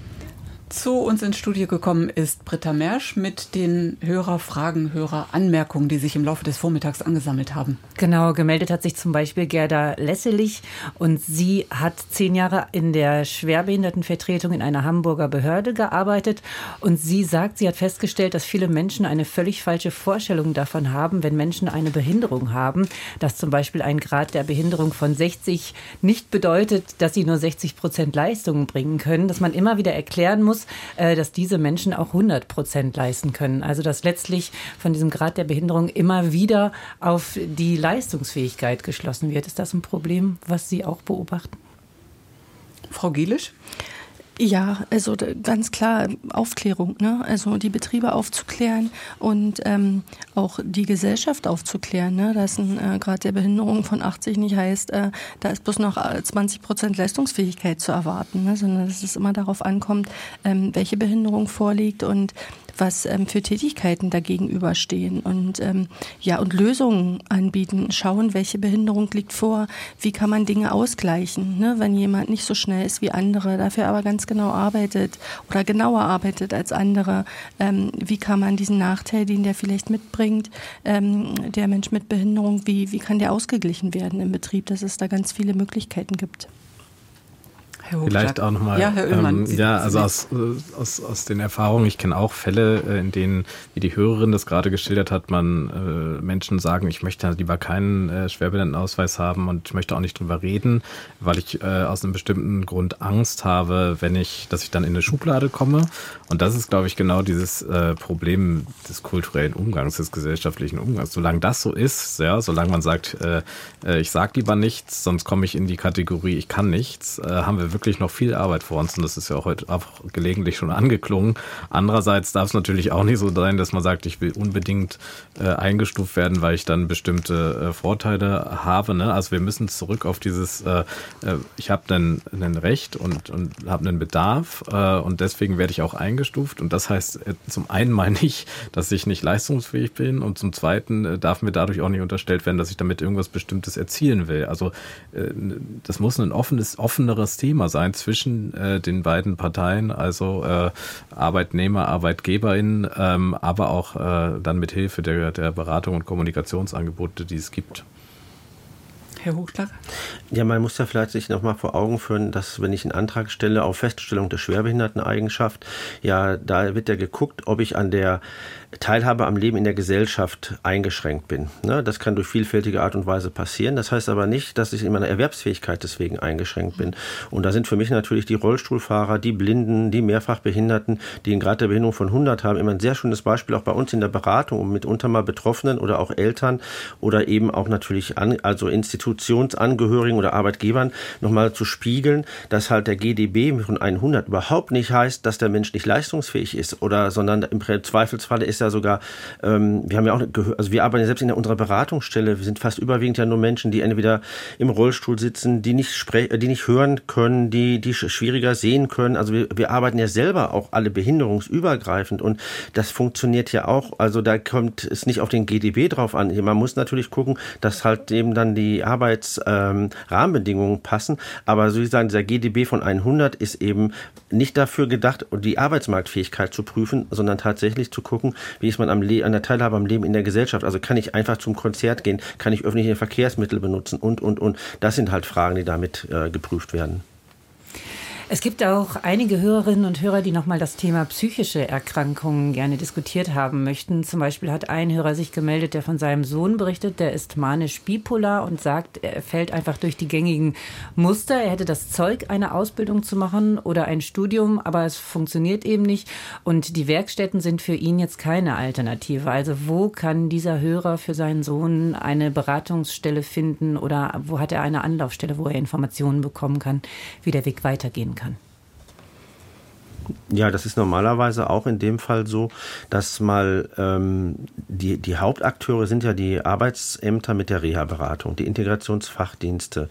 Zu uns ins Studio gekommen ist Britta Mersch mit den Hörerfragen, Höreranmerkungen, die sich im Laufe des Vormittags angesammelt haben. Genau, gemeldet hat sich zum Beispiel Gerda Lesselich und sie hat zehn Jahre in der Schwerbehindertenvertretung in einer Hamburger Behörde gearbeitet und sie sagt, sie hat festgestellt, dass viele Menschen eine völlig falsche Vorstellung davon haben, wenn Menschen eine Behinderung haben, dass zum Beispiel ein Grad der Behinderung von 60 nicht bedeutet, dass sie nur 60 Prozent Leistungen bringen können, dass man immer wieder erklären muss, äh, dass diese Menschen auch 100 Prozent leisten können. Also dass letztlich von diesem Grad der Behinderung immer wieder auf die Leistungsfähigkeit geschlossen wird. Ist das ein Problem, was Sie auch beobachten? Frau Gielisch? Ja, also ganz klar Aufklärung, ne? Also die Betriebe aufzuklären und ähm, auch die Gesellschaft aufzuklären, ne? Dass ein äh, Grad der Behinderung von 80 nicht heißt, äh, da ist bloß noch 20 äh, Prozent Leistungsfähigkeit zu erwarten, ne? sondern dass es immer darauf ankommt, ähm, welche Behinderung vorliegt und was ähm, für Tätigkeiten dagegenüberstehen und ähm, ja und Lösungen anbieten, schauen, welche Behinderung liegt vor, wie kann man Dinge ausgleichen, ne? wenn jemand nicht so schnell ist wie andere, dafür aber ganz genau arbeitet oder genauer arbeitet als andere, ähm, wie kann man diesen Nachteil, den der vielleicht mitbringt, ähm, der Mensch mit Behinderung, wie, wie kann der ausgeglichen werden im Betrieb, dass es da ganz viele Möglichkeiten gibt. Vielleicht auch nochmal. Ja, Herr Oehlmann. Ähm, ja, also aus, aus, aus den Erfahrungen, ich kenne auch Fälle, äh, in denen, wie die Hörerin das gerade geschildert hat, man äh, Menschen sagen, ich möchte lieber keinen äh, Schwerbehindertenausweis haben und ich möchte auch nicht drüber reden, weil ich äh, aus einem bestimmten Grund Angst habe, wenn ich, dass ich dann in eine Schublade komme. Und das ist, glaube ich, genau dieses äh, Problem des kulturellen Umgangs, des gesellschaftlichen Umgangs. Solange das so ist, ja, solange man sagt, äh, äh ich sage lieber nichts, sonst komme ich in die Kategorie, ich kann nichts, äh, haben wir wirklich wirklich noch viel Arbeit vor uns und das ist ja auch heute auch gelegentlich schon angeklungen. Andererseits darf es natürlich auch nicht so sein, dass man sagt, ich will unbedingt äh, eingestuft werden, weil ich dann bestimmte äh, Vorteile habe. Ne? Also wir müssen zurück auf dieses, äh, äh ich habe ein, Recht und, und habe einen Bedarf äh, und deswegen werde ich auch eingestuft. Und das heißt, äh, zum einen meine ich, dass ich nicht leistungsfähig bin und zum zweiten darf mir dadurch auch nicht unterstellt werden, dass ich damit irgendwas Bestimmtes erzielen will. Also das muss ein offenes, offeneres Thema sein zwischen äh, den beiden Parteien, also äh, Arbeitnehmer, ArbeitgeberInnen, ähm, aber auch äh, dann mit Hilfe der, der Beratung und Kommunikationsangebote, die es gibt. Herr Hochschlag? Ja, man muss ja vielleicht sich nochmal vor Augen führen, dass wenn ich einen Antrag stelle auf Feststellung der Schwerbehinderteneigenschaft, ja, da wird ja geguckt, ob ich an der Teilhabe am Leben in der Gesellschaft eingeschränkt bin. Ne? Das kann durch vielfältige Art und Weise passieren. Das heißt aber nicht, dass ich in meiner Erwerbsfähigkeit deswegen eingeschränkt bin. Und da sind für mich natürlich die Rollstuhlfahrer, die Blinden, die Mehrfachbehinderten, die in Grad der Behinderung von 100 haben, immer ein sehr schönes Beispiel auch bei uns in der Beratung, um mitunter mal Betroffenen oder auch Eltern oder eben auch natürlich an, also Institutionsangehörigen oder Arbeitgebern nochmal zu spiegeln, dass halt der GDB von 100 überhaupt nicht heißt, dass der Mensch nicht leistungsfähig ist oder, sondern im Zweifelsfalle ist ja sogar, ähm, wir haben ja auch, also wir arbeiten ja selbst in unserer Beratungsstelle, wir sind fast überwiegend ja nur Menschen, die entweder im Rollstuhl sitzen, die nicht sprechen, die nicht hören können, die, die schwieriger sehen können. Also wir, wir arbeiten ja selber auch alle behinderungsübergreifend und das funktioniert ja auch. Also da kommt es nicht auf den GDB drauf an. Man muss natürlich gucken, dass halt eben dann die Arbeitsrahmenbedingungen ähm, passen. Aber so wie sagen, dieser GDB von 100 ist eben nicht dafür gedacht, die Arbeitsmarktfähigkeit zu prüfen, sondern tatsächlich zu gucken, wie ist man am Le an der Teilhabe am Leben in der Gesellschaft? Also kann ich einfach zum Konzert gehen? Kann ich öffentliche Verkehrsmittel benutzen? Und, und, und. Das sind halt Fragen, die damit äh, geprüft werden. Es gibt auch einige Hörerinnen und Hörer, die nochmal das Thema psychische Erkrankungen gerne diskutiert haben möchten. Zum Beispiel hat ein Hörer sich gemeldet, der von seinem Sohn berichtet, der ist manisch bipolar und sagt, er fällt einfach durch die gängigen Muster. Er hätte das Zeug, eine Ausbildung zu machen oder ein Studium, aber es funktioniert eben nicht. Und die Werkstätten sind für ihn jetzt keine Alternative. Also wo kann dieser Hörer für seinen Sohn eine Beratungsstelle finden oder wo hat er eine Anlaufstelle, wo er Informationen bekommen kann, wie der Weg weitergehen kann? Ja, das ist normalerweise auch in dem Fall so, dass mal ähm, die, die Hauptakteure sind ja die Arbeitsämter mit der Reha-Beratung, die Integrationsfachdienste.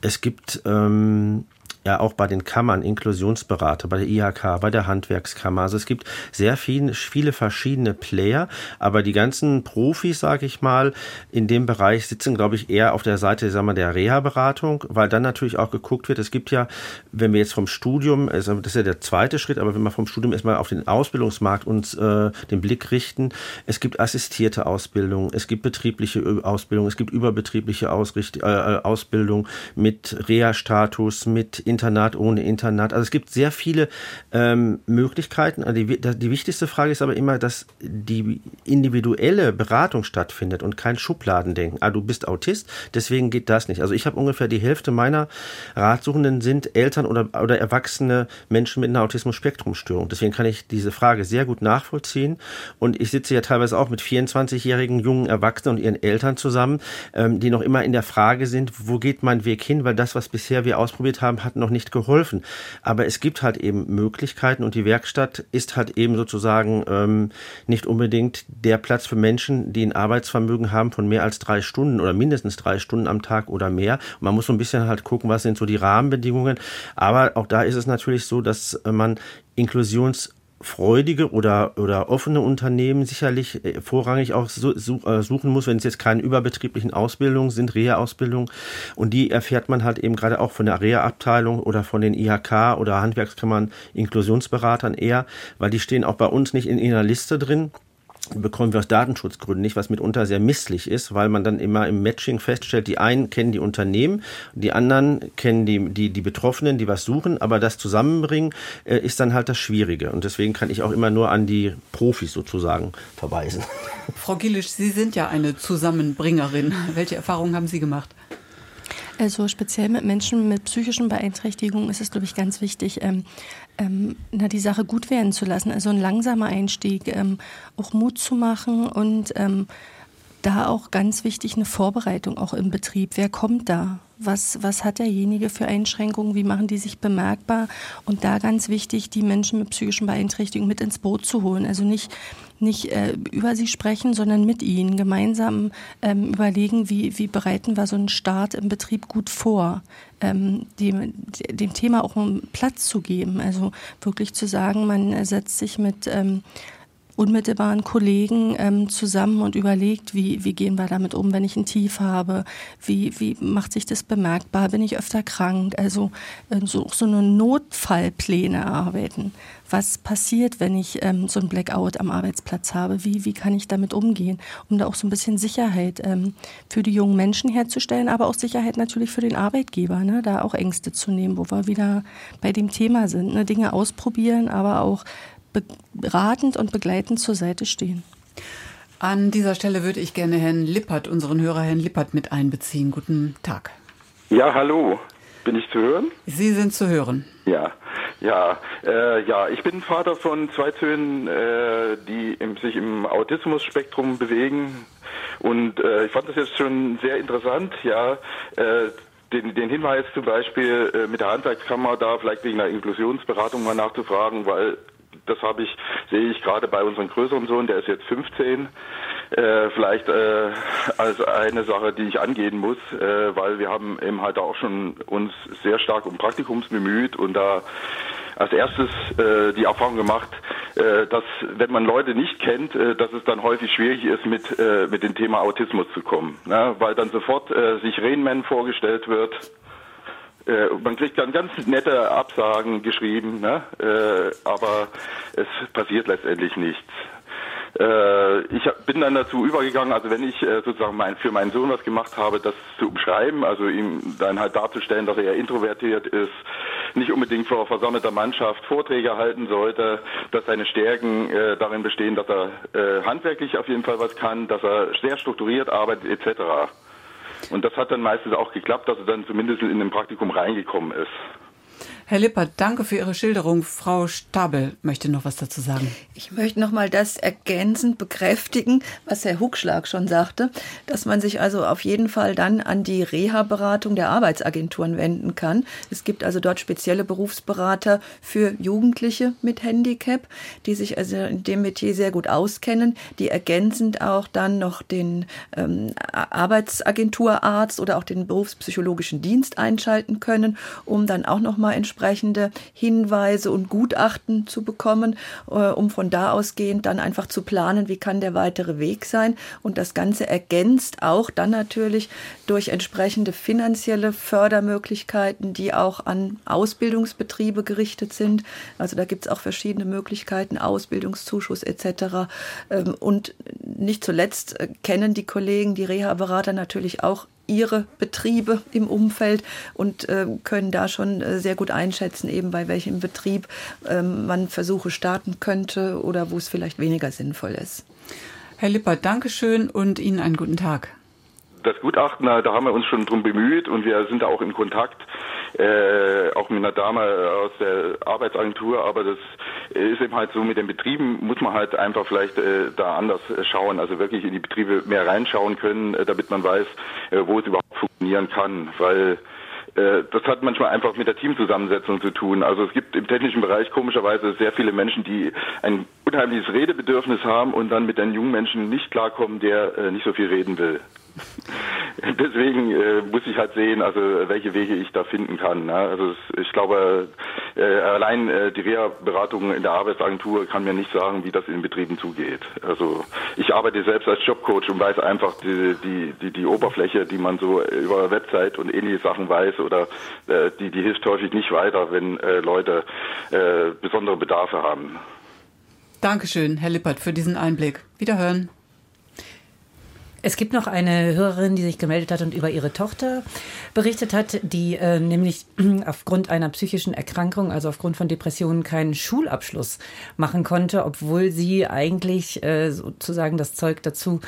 Es gibt ähm, ja auch bei den Kammern, Inklusionsberater, bei der IHK, bei der Handwerkskammer. Also es gibt sehr viel, viele verschiedene Player, aber die ganzen Profis, sage ich mal, in dem Bereich sitzen, glaube ich, eher auf der Seite sagen wir, der Reha-Beratung, weil dann natürlich auch geguckt wird, es gibt ja, wenn wir jetzt vom Studium, also das ist ja der zweite Schritt, aber wenn wir vom Studium erstmal auf den Ausbildungsmarkt uns äh, den Blick richten, es gibt assistierte Ausbildung, es gibt betriebliche Ausbildung, es gibt überbetriebliche Ausricht äh, Ausbildung mit Reha-Status, mit Internat, ohne Internat. Also es gibt sehr viele ähm, Möglichkeiten. Also die, die wichtigste Frage ist aber immer, dass die individuelle Beratung stattfindet und kein Schubladendenken. Ah, du bist Autist, deswegen geht das nicht. Also ich habe ungefähr die Hälfte meiner Ratsuchenden sind Eltern oder, oder erwachsene Menschen mit einer Autismus-Spektrum-Störung. Deswegen kann ich diese Frage sehr gut nachvollziehen. Und ich sitze ja teilweise auch mit 24-jährigen jungen Erwachsenen und ihren Eltern zusammen, ähm, die noch immer in der Frage sind, wo geht mein Weg hin? Weil das, was bisher wir ausprobiert haben, hat noch nicht geholfen. Aber es gibt halt eben Möglichkeiten und die Werkstatt ist halt eben sozusagen ähm, nicht unbedingt der Platz für Menschen, die ein Arbeitsvermögen haben von mehr als drei Stunden oder mindestens drei Stunden am Tag oder mehr. Und man muss so ein bisschen halt gucken, was sind so die Rahmenbedingungen. Aber auch da ist es natürlich so, dass man Inklusions freudige oder, oder offene Unternehmen sicherlich äh, vorrangig auch äh, suchen muss, wenn es jetzt keine überbetrieblichen Ausbildungen sind, Reha-Ausbildungen. Und die erfährt man halt eben gerade auch von der Reha-Abteilung oder von den IHK oder Handwerkskammern, Inklusionsberatern eher, weil die stehen auch bei uns nicht in einer Liste drin bekommen wir aus Datenschutzgründen nicht, was mitunter sehr misslich ist, weil man dann immer im Matching feststellt, die einen kennen die Unternehmen, die anderen kennen die, die, die Betroffenen, die was suchen, aber das Zusammenbringen äh, ist dann halt das Schwierige. Und deswegen kann ich auch immer nur an die Profis sozusagen verweisen. Frau Gillisch, Sie sind ja eine Zusammenbringerin. Welche Erfahrungen haben Sie gemacht? Also speziell mit Menschen mit psychischen Beeinträchtigungen ist es, glaube ich, ganz wichtig, ähm, ähm, na, die Sache gut werden zu lassen. Also ein langsamer Einstieg, ähm, auch Mut zu machen und ähm, da auch ganz wichtig eine Vorbereitung auch im Betrieb. Wer kommt da? Was, was hat derjenige für Einschränkungen? Wie machen die sich bemerkbar? Und da ganz wichtig, die Menschen mit psychischen Beeinträchtigungen mit ins Boot zu holen. Also nicht, nicht äh, über sie sprechen, sondern mit ihnen gemeinsam ähm, überlegen, wie, wie bereiten wir so einen Start im Betrieb gut vor. Ähm, dem, dem Thema auch einen Platz zu geben. Also wirklich zu sagen, man setzt sich mit ähm, unmittelbaren Kollegen ähm, zusammen und überlegt, wie, wie gehen wir damit um, wenn ich ein Tief habe, wie, wie macht sich das bemerkbar, bin ich öfter krank, also äh, so, so eine Notfallpläne erarbeiten. Was passiert, wenn ich ähm, so ein Blackout am Arbeitsplatz habe? Wie, wie kann ich damit umgehen? Um da auch so ein bisschen Sicherheit ähm, für die jungen Menschen herzustellen, aber auch Sicherheit natürlich für den Arbeitgeber, ne? da auch Ängste zu nehmen, wo wir wieder bei dem Thema sind. Ne? Dinge ausprobieren, aber auch beratend und begleitend zur Seite stehen. An dieser Stelle würde ich gerne Herrn Lippert, unseren Hörer Herrn Lippert, mit einbeziehen. Guten Tag. Ja, hallo. Bin ich zu hören? Sie sind zu hören. Ja, ja, äh, ja. Ich bin Vater von zwei Söhnen, äh, die im, sich im Autismus-Spektrum bewegen. Und äh, ich fand das jetzt schon sehr interessant, ja. Äh, den, den Hinweis zum Beispiel äh, mit der Handwerkskammer da vielleicht wegen einer Inklusionsberatung mal nachzufragen, weil das habe ich, sehe ich gerade bei unserem größeren Sohn, der ist jetzt 15, äh, vielleicht äh, als eine Sache, die ich angehen muss, äh, weil wir haben eben halt auch schon uns sehr stark um Praktikums bemüht und da als erstes äh, die Erfahrung gemacht, äh, dass wenn man Leute nicht kennt, äh, dass es dann häufig schwierig ist, mit, äh, mit dem Thema Autismus zu kommen. Ne? Weil dann sofort äh, sich Rainman vorgestellt wird man kriegt dann ganz nette Absagen geschrieben, ne? äh, aber es passiert letztendlich nichts. Äh, ich bin dann dazu übergegangen, also wenn ich äh, sozusagen mein, für meinen Sohn was gemacht habe, das zu umschreiben, also ihm dann halt darzustellen, dass er introvertiert ist, nicht unbedingt vor versammelter Mannschaft Vorträge halten sollte, dass seine Stärken äh, darin bestehen, dass er äh, handwerklich auf jeden Fall was kann, dass er sehr strukturiert arbeitet etc. Und das hat dann meistens auch geklappt, dass er dann zumindest in ein Praktikum reingekommen ist. Herr Lippert, danke für Ihre Schilderung. Frau Stabel möchte noch was dazu sagen. Ich möchte noch mal das ergänzend bekräftigen, was Herr Huckschlag schon sagte, dass man sich also auf jeden Fall dann an die Reha-Beratung der Arbeitsagenturen wenden kann. Es gibt also dort spezielle Berufsberater für Jugendliche mit Handicap, die sich also in dem Metier sehr gut auskennen, die ergänzend auch dann noch den ähm, Arbeitsagenturarzt oder auch den berufspsychologischen Dienst einschalten können, um dann auch noch mal entsprechend entsprechende Hinweise und Gutachten zu bekommen, äh, um von da ausgehend dann einfach zu planen, wie kann der weitere Weg sein. Und das Ganze ergänzt auch dann natürlich durch entsprechende finanzielle Fördermöglichkeiten, die auch an Ausbildungsbetriebe gerichtet sind. Also da gibt es auch verschiedene Möglichkeiten, Ausbildungszuschuss etc. Ähm, und nicht zuletzt äh, kennen die Kollegen, die Reha-Berater natürlich auch ihre Betriebe im Umfeld und äh, können da schon äh, sehr gut einschätzen, eben bei welchem Betrieb äh, man Versuche starten könnte oder wo es vielleicht weniger sinnvoll ist. Herr Lippert, Dankeschön und Ihnen einen guten Tag. Das Gutachten, da haben wir uns schon drum bemüht und wir sind da auch in Kontakt äh, auch mit einer Dame aus der Arbeitsagentur, aber das ist eben halt so, mit den Betrieben muss man halt einfach vielleicht äh, da anders schauen, also wirklich in die Betriebe mehr reinschauen können, äh, damit man weiß, äh, wo es überhaupt funktionieren kann, weil äh, das hat manchmal einfach mit der Teamzusammensetzung zu tun. Also es gibt im technischen Bereich komischerweise sehr viele Menschen, die ein unheimliches Redebedürfnis haben und dann mit einem jungen Menschen nicht klarkommen, der äh, nicht so viel reden will. deswegen äh, muss ich halt sehen, also welche Wege ich da finden kann. Ne? Also ich glaube, äh, allein äh, die Reha-Beratung in der Arbeitsagentur kann mir nicht sagen, wie das in Betrieben zugeht. Also ich arbeite selbst als Jobcoach und weiß einfach die, die, die, die Oberfläche, die man so über Website und ähnliche Sachen weiß oder äh, die, die hilft häufig nicht weiter, wenn äh, Leute äh, besondere Bedarfe haben. Dankeschön, Herr Lippert, für diesen Einblick. Wiederhören. Es gibt noch eine Hörerin, die sich gemeldet hat und über ihre Tochter berichtet hat, die äh, nämlich aufgrund einer psychischen Erkrankung, also aufgrund von Depressionen, keinen Schulabschluss machen konnte, obwohl sie eigentlich äh, sozusagen das Zeug dazu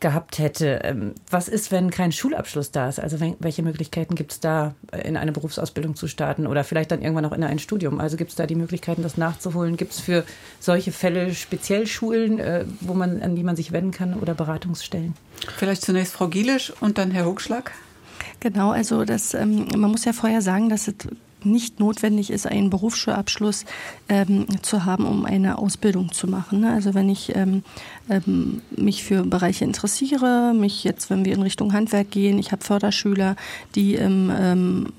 gehabt hätte. Ähm, was ist, wenn kein Schulabschluss da ist? Also wenn, welche Möglichkeiten gibt es da, in eine Berufsausbildung zu starten oder vielleicht dann irgendwann auch in ein Studium? Also gibt es da die Möglichkeiten, das nachzuholen? Gibt es für solche Fälle speziell Schulen, äh, wo man, an die man sich wenden kann oder Beratungsstellen? Vielleicht zunächst Frau Gielisch und dann Herr Hochschlag. Genau, also das, ähm, man muss ja vorher sagen, dass es nicht notwendig ist, einen Berufsschulabschluss ähm, zu haben, um eine Ausbildung zu machen. Ne? Also wenn ich ähm, ähm, mich für Bereiche interessiere, mich jetzt, wenn wir in Richtung Handwerk gehen, ich habe Förderschüler, die im ähm,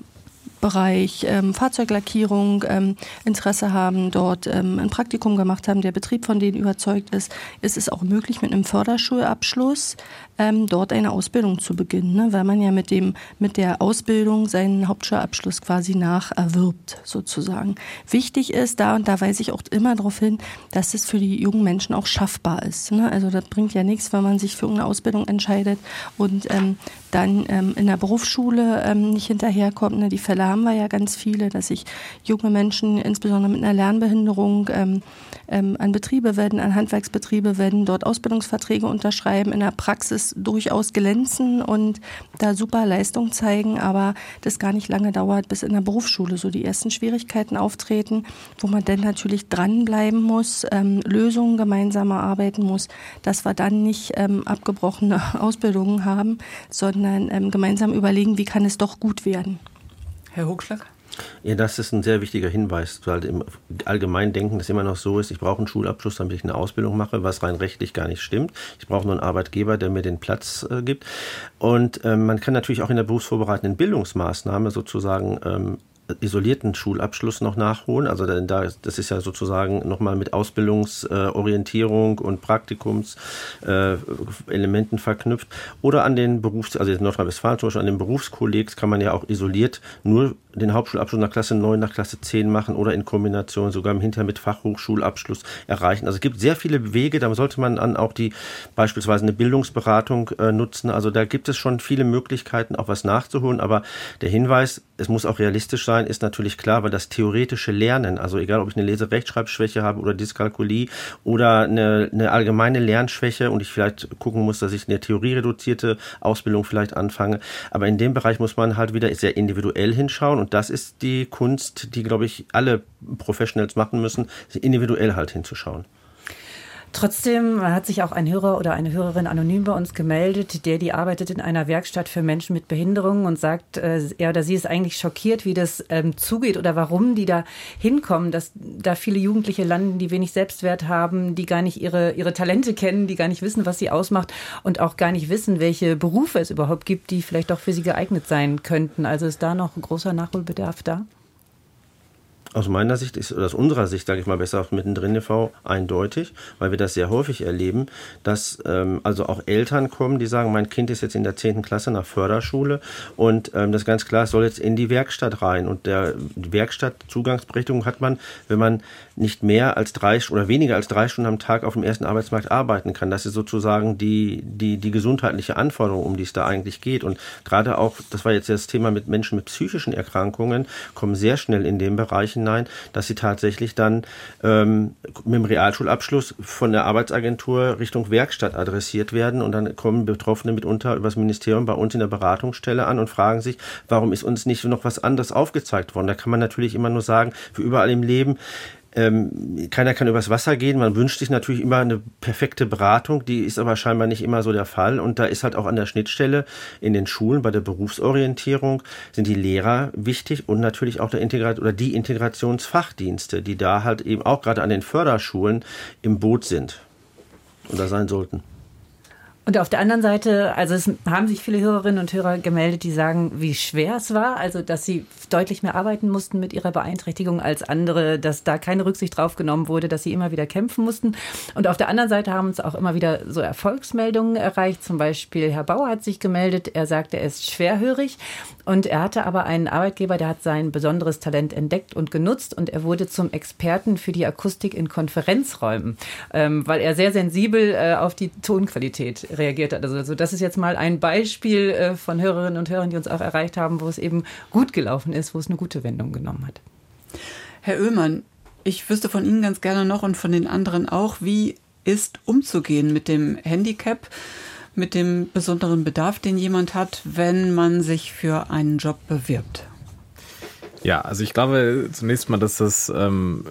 Bereich ähm, Fahrzeuglackierung ähm, Interesse haben, dort ähm, ein Praktikum gemacht haben, der Betrieb von denen überzeugt ist, ist es auch möglich, mit einem Förderschulabschluss ähm, dort eine Ausbildung zu beginnen, ne? weil man ja mit, dem, mit der Ausbildung seinen Hauptschulabschluss quasi nacherwirbt, sozusagen. Wichtig ist da, und da weise ich auch immer darauf hin, dass es für die jungen Menschen auch schaffbar ist. Ne? Also das bringt ja nichts, wenn man sich für eine Ausbildung entscheidet und ähm, dann ähm, in der Berufsschule ähm, nicht hinterherkommt. Ne? Die Fälle haben wir ja ganz viele, dass sich junge Menschen, insbesondere mit einer Lernbehinderung, ähm, ähm, an Betriebe werden, an Handwerksbetriebe werden, dort Ausbildungsverträge unterschreiben, in der Praxis durchaus glänzen und da super Leistung zeigen, aber das gar nicht lange dauert, bis in der Berufsschule so die ersten Schwierigkeiten auftreten, wo man dann natürlich dranbleiben muss, ähm, Lösungen gemeinsam erarbeiten muss, dass wir dann nicht ähm, abgebrochene Ausbildungen haben, sondern ähm, gemeinsam überlegen, wie kann es doch gut werden. Herr Hochschlag? Ja, das ist ein sehr wichtiger Hinweis, weil im allgemeinen Denken das immer noch so ist, ich brauche einen Schulabschluss, damit ich eine Ausbildung mache, was rein rechtlich gar nicht stimmt. Ich brauche nur einen Arbeitgeber, der mir den Platz äh, gibt. Und ähm, man kann natürlich auch in der berufsvorbereitenden Bildungsmaßnahme sozusagen ähm, isolierten Schulabschluss noch nachholen. Also da, das ist ja sozusagen nochmal mit Ausbildungsorientierung äh, und Praktikumselementen äh, verknüpft. Oder an den Berufs-, also in Nordrhein-Westfalen zum Beispiel an den Berufskollegs kann man ja auch isoliert nur den Hauptschulabschluss nach Klasse 9, nach Klasse 10 machen oder in Kombination sogar hinterher mit Fachhochschulabschluss erreichen. Also es gibt sehr viele Wege, da sollte man dann auch die beispielsweise eine Bildungsberatung äh, nutzen. Also da gibt es schon viele Möglichkeiten, auch was nachzuholen. Aber der Hinweis, es muss auch realistisch sein, ist natürlich klar, weil das theoretische Lernen, also egal ob ich eine Lese-Rechtschreibschwäche habe oder Dyskalkulie oder eine, eine allgemeine Lernschwäche und ich vielleicht gucken muss, dass ich eine theoriereduzierte Ausbildung vielleicht anfange. Aber in dem Bereich muss man halt wieder sehr individuell hinschauen und das ist die Kunst, die, glaube ich, alle Professionals machen müssen, individuell halt hinzuschauen. Trotzdem hat sich auch ein Hörer oder eine Hörerin anonym bei uns gemeldet, der die arbeitet in einer Werkstatt für Menschen mit Behinderungen und sagt, äh, er oder sie ist eigentlich schockiert, wie das ähm, zugeht oder warum die da hinkommen, dass da viele Jugendliche landen, die wenig Selbstwert haben, die gar nicht ihre, ihre Talente kennen, die gar nicht wissen, was sie ausmacht und auch gar nicht wissen, welche Berufe es überhaupt gibt, die vielleicht auch für sie geeignet sein könnten. Also ist da noch ein großer Nachholbedarf da? Aus meiner Sicht ist, oder aus unserer Sicht, sage ich mal besser, auch mittendrin e.V. eindeutig, weil wir das sehr häufig erleben, dass ähm, also auch Eltern kommen, die sagen, mein Kind ist jetzt in der 10. Klasse nach Förderschule und ähm, das ganz klar, es soll jetzt in die Werkstatt rein. Und der Werkstattzugangsberechtigung hat man, wenn man nicht mehr als drei oder weniger als drei Stunden am Tag auf dem ersten Arbeitsmarkt arbeiten kann. Das ist sozusagen die, die, die gesundheitliche Anforderung, um die es da eigentlich geht. Und gerade auch, das war jetzt das Thema mit Menschen mit psychischen Erkrankungen, kommen sehr schnell in den Bereich hinein, dass sie tatsächlich dann ähm, mit dem Realschulabschluss von der Arbeitsagentur Richtung Werkstatt adressiert werden und dann kommen Betroffene mitunter übers Ministerium bei uns in der Beratungsstelle an und fragen sich, warum ist uns nicht noch was anderes aufgezeigt worden? Da kann man natürlich immer nur sagen, für überall im Leben, ähm, keiner kann übers Wasser gehen. Man wünscht sich natürlich immer eine perfekte Beratung, die ist aber scheinbar nicht immer so der Fall. Und da ist halt auch an der Schnittstelle in den Schulen bei der Berufsorientierung sind die Lehrer wichtig und natürlich auch der Integrat oder die Integrationsfachdienste, die da halt eben auch gerade an den Förderschulen im Boot sind oder sein sollten. Und auf der anderen Seite, also es haben sich viele Hörerinnen und Hörer gemeldet, die sagen, wie schwer es war, also dass sie deutlich mehr arbeiten mussten mit ihrer Beeinträchtigung als andere, dass da keine Rücksicht drauf genommen wurde, dass sie immer wieder kämpfen mussten. Und auf der anderen Seite haben uns auch immer wieder so Erfolgsmeldungen erreicht. Zum Beispiel Herr Bauer hat sich gemeldet, er sagte, er ist schwerhörig und er hatte aber einen Arbeitgeber, der hat sein besonderes Talent entdeckt und genutzt und er wurde zum Experten für die Akustik in Konferenzräumen, ähm, weil er sehr sensibel äh, auf die Tonqualität reagiert hat. Also, also das ist jetzt mal ein Beispiel äh, von Hörerinnen und Hörern, die uns auch erreicht haben, wo es eben gut gelaufen ist, wo es eine gute Wendung genommen hat. Herr Oehlmann, ich wüsste von Ihnen ganz gerne noch und von den anderen auch, wie ist umzugehen mit dem Handicap, mit dem besonderen Bedarf, den jemand hat, wenn man sich für einen Job bewirbt? Ja, also ich glaube zunächst mal, dass das ähm,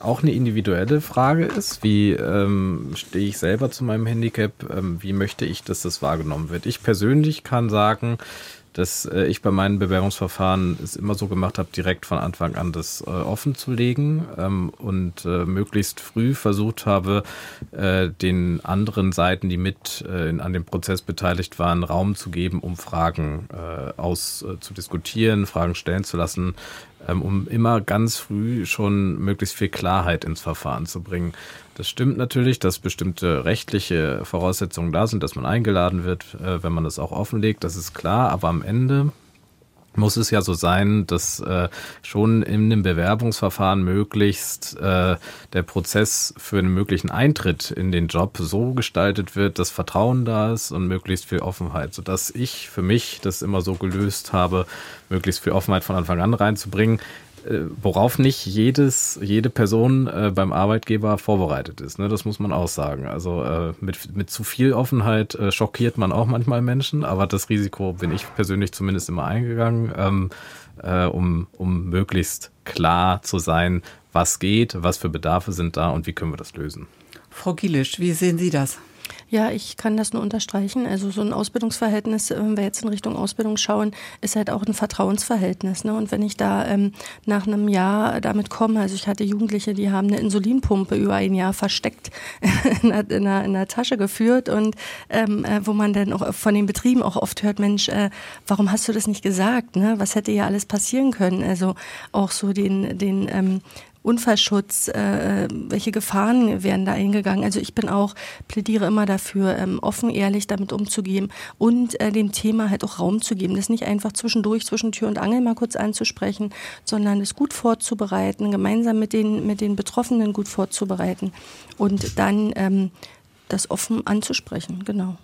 auch eine individuelle Frage ist. Wie ähm, stehe ich selber zu meinem Handicap? Ähm, wie möchte ich, dass das wahrgenommen wird? Ich persönlich kann sagen, dass äh, ich bei meinen Bewerbungsverfahren es immer so gemacht habe, direkt von Anfang an das äh, offen zu legen ähm, und äh, möglichst früh versucht habe, äh, den anderen Seiten, die mit äh, in, an dem Prozess beteiligt waren, Raum zu geben, um Fragen äh, aus äh, Fragen stellen zu lassen, ähm, um immer ganz früh schon möglichst viel Klarheit ins Verfahren zu bringen. Das stimmt natürlich, dass bestimmte rechtliche Voraussetzungen da sind, dass man eingeladen wird, äh, wenn man das auch offenlegt, das ist klar, aber am Ende muss es ja so sein, dass äh, schon in dem Bewerbungsverfahren möglichst äh, der Prozess für einen möglichen Eintritt in den Job so gestaltet wird, dass Vertrauen da ist und möglichst viel Offenheit, sodass ich für mich das immer so gelöst habe, möglichst viel Offenheit von Anfang an reinzubringen. Äh, worauf nicht jedes, jede Person äh, beim Arbeitgeber vorbereitet ist. Ne? Das muss man auch sagen. Also äh, mit, mit zu viel Offenheit äh, schockiert man auch manchmal Menschen, aber das Risiko bin ich persönlich zumindest immer eingegangen, ähm, äh, um, um möglichst klar zu sein, was geht, was für Bedarfe sind da und wie können wir das lösen. Frau Gielisch, wie sehen Sie das? Ja, ich kann das nur unterstreichen. Also so ein Ausbildungsverhältnis, äh, wenn wir jetzt in Richtung Ausbildung schauen, ist halt auch ein Vertrauensverhältnis. Ne? Und wenn ich da ähm, nach einem Jahr damit komme, also ich hatte Jugendliche, die haben eine Insulinpumpe über ein Jahr versteckt in, der, in, der, in der Tasche geführt und ähm, äh, wo man dann auch von den Betrieben auch oft hört, Mensch, äh, warum hast du das nicht gesagt? Ne? Was hätte ja alles passieren können? Also auch so den, den ähm, Unfallschutz, äh, welche Gefahren werden da eingegangen. Also ich bin auch, plädiere immer dafür, ähm, offen, ehrlich damit umzugehen und äh, dem Thema halt auch Raum zu geben. Das nicht einfach zwischendurch, zwischen Tür und Angel mal kurz anzusprechen, sondern es gut vorzubereiten, gemeinsam mit den, mit den Betroffenen gut vorzubereiten und dann ähm, das offen anzusprechen, genau.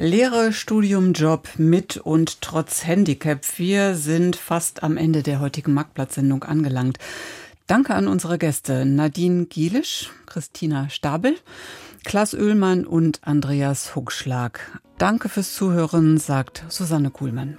Lehre, Studium, Job mit und trotz Handicap. Wir sind fast am Ende der heutigen Marktplatzsendung angelangt. Danke an unsere Gäste Nadine Gielisch, Christina Stabel, Klaas Oehlmann und Andreas Huckschlag. Danke fürs Zuhören, sagt Susanne Kuhlmann.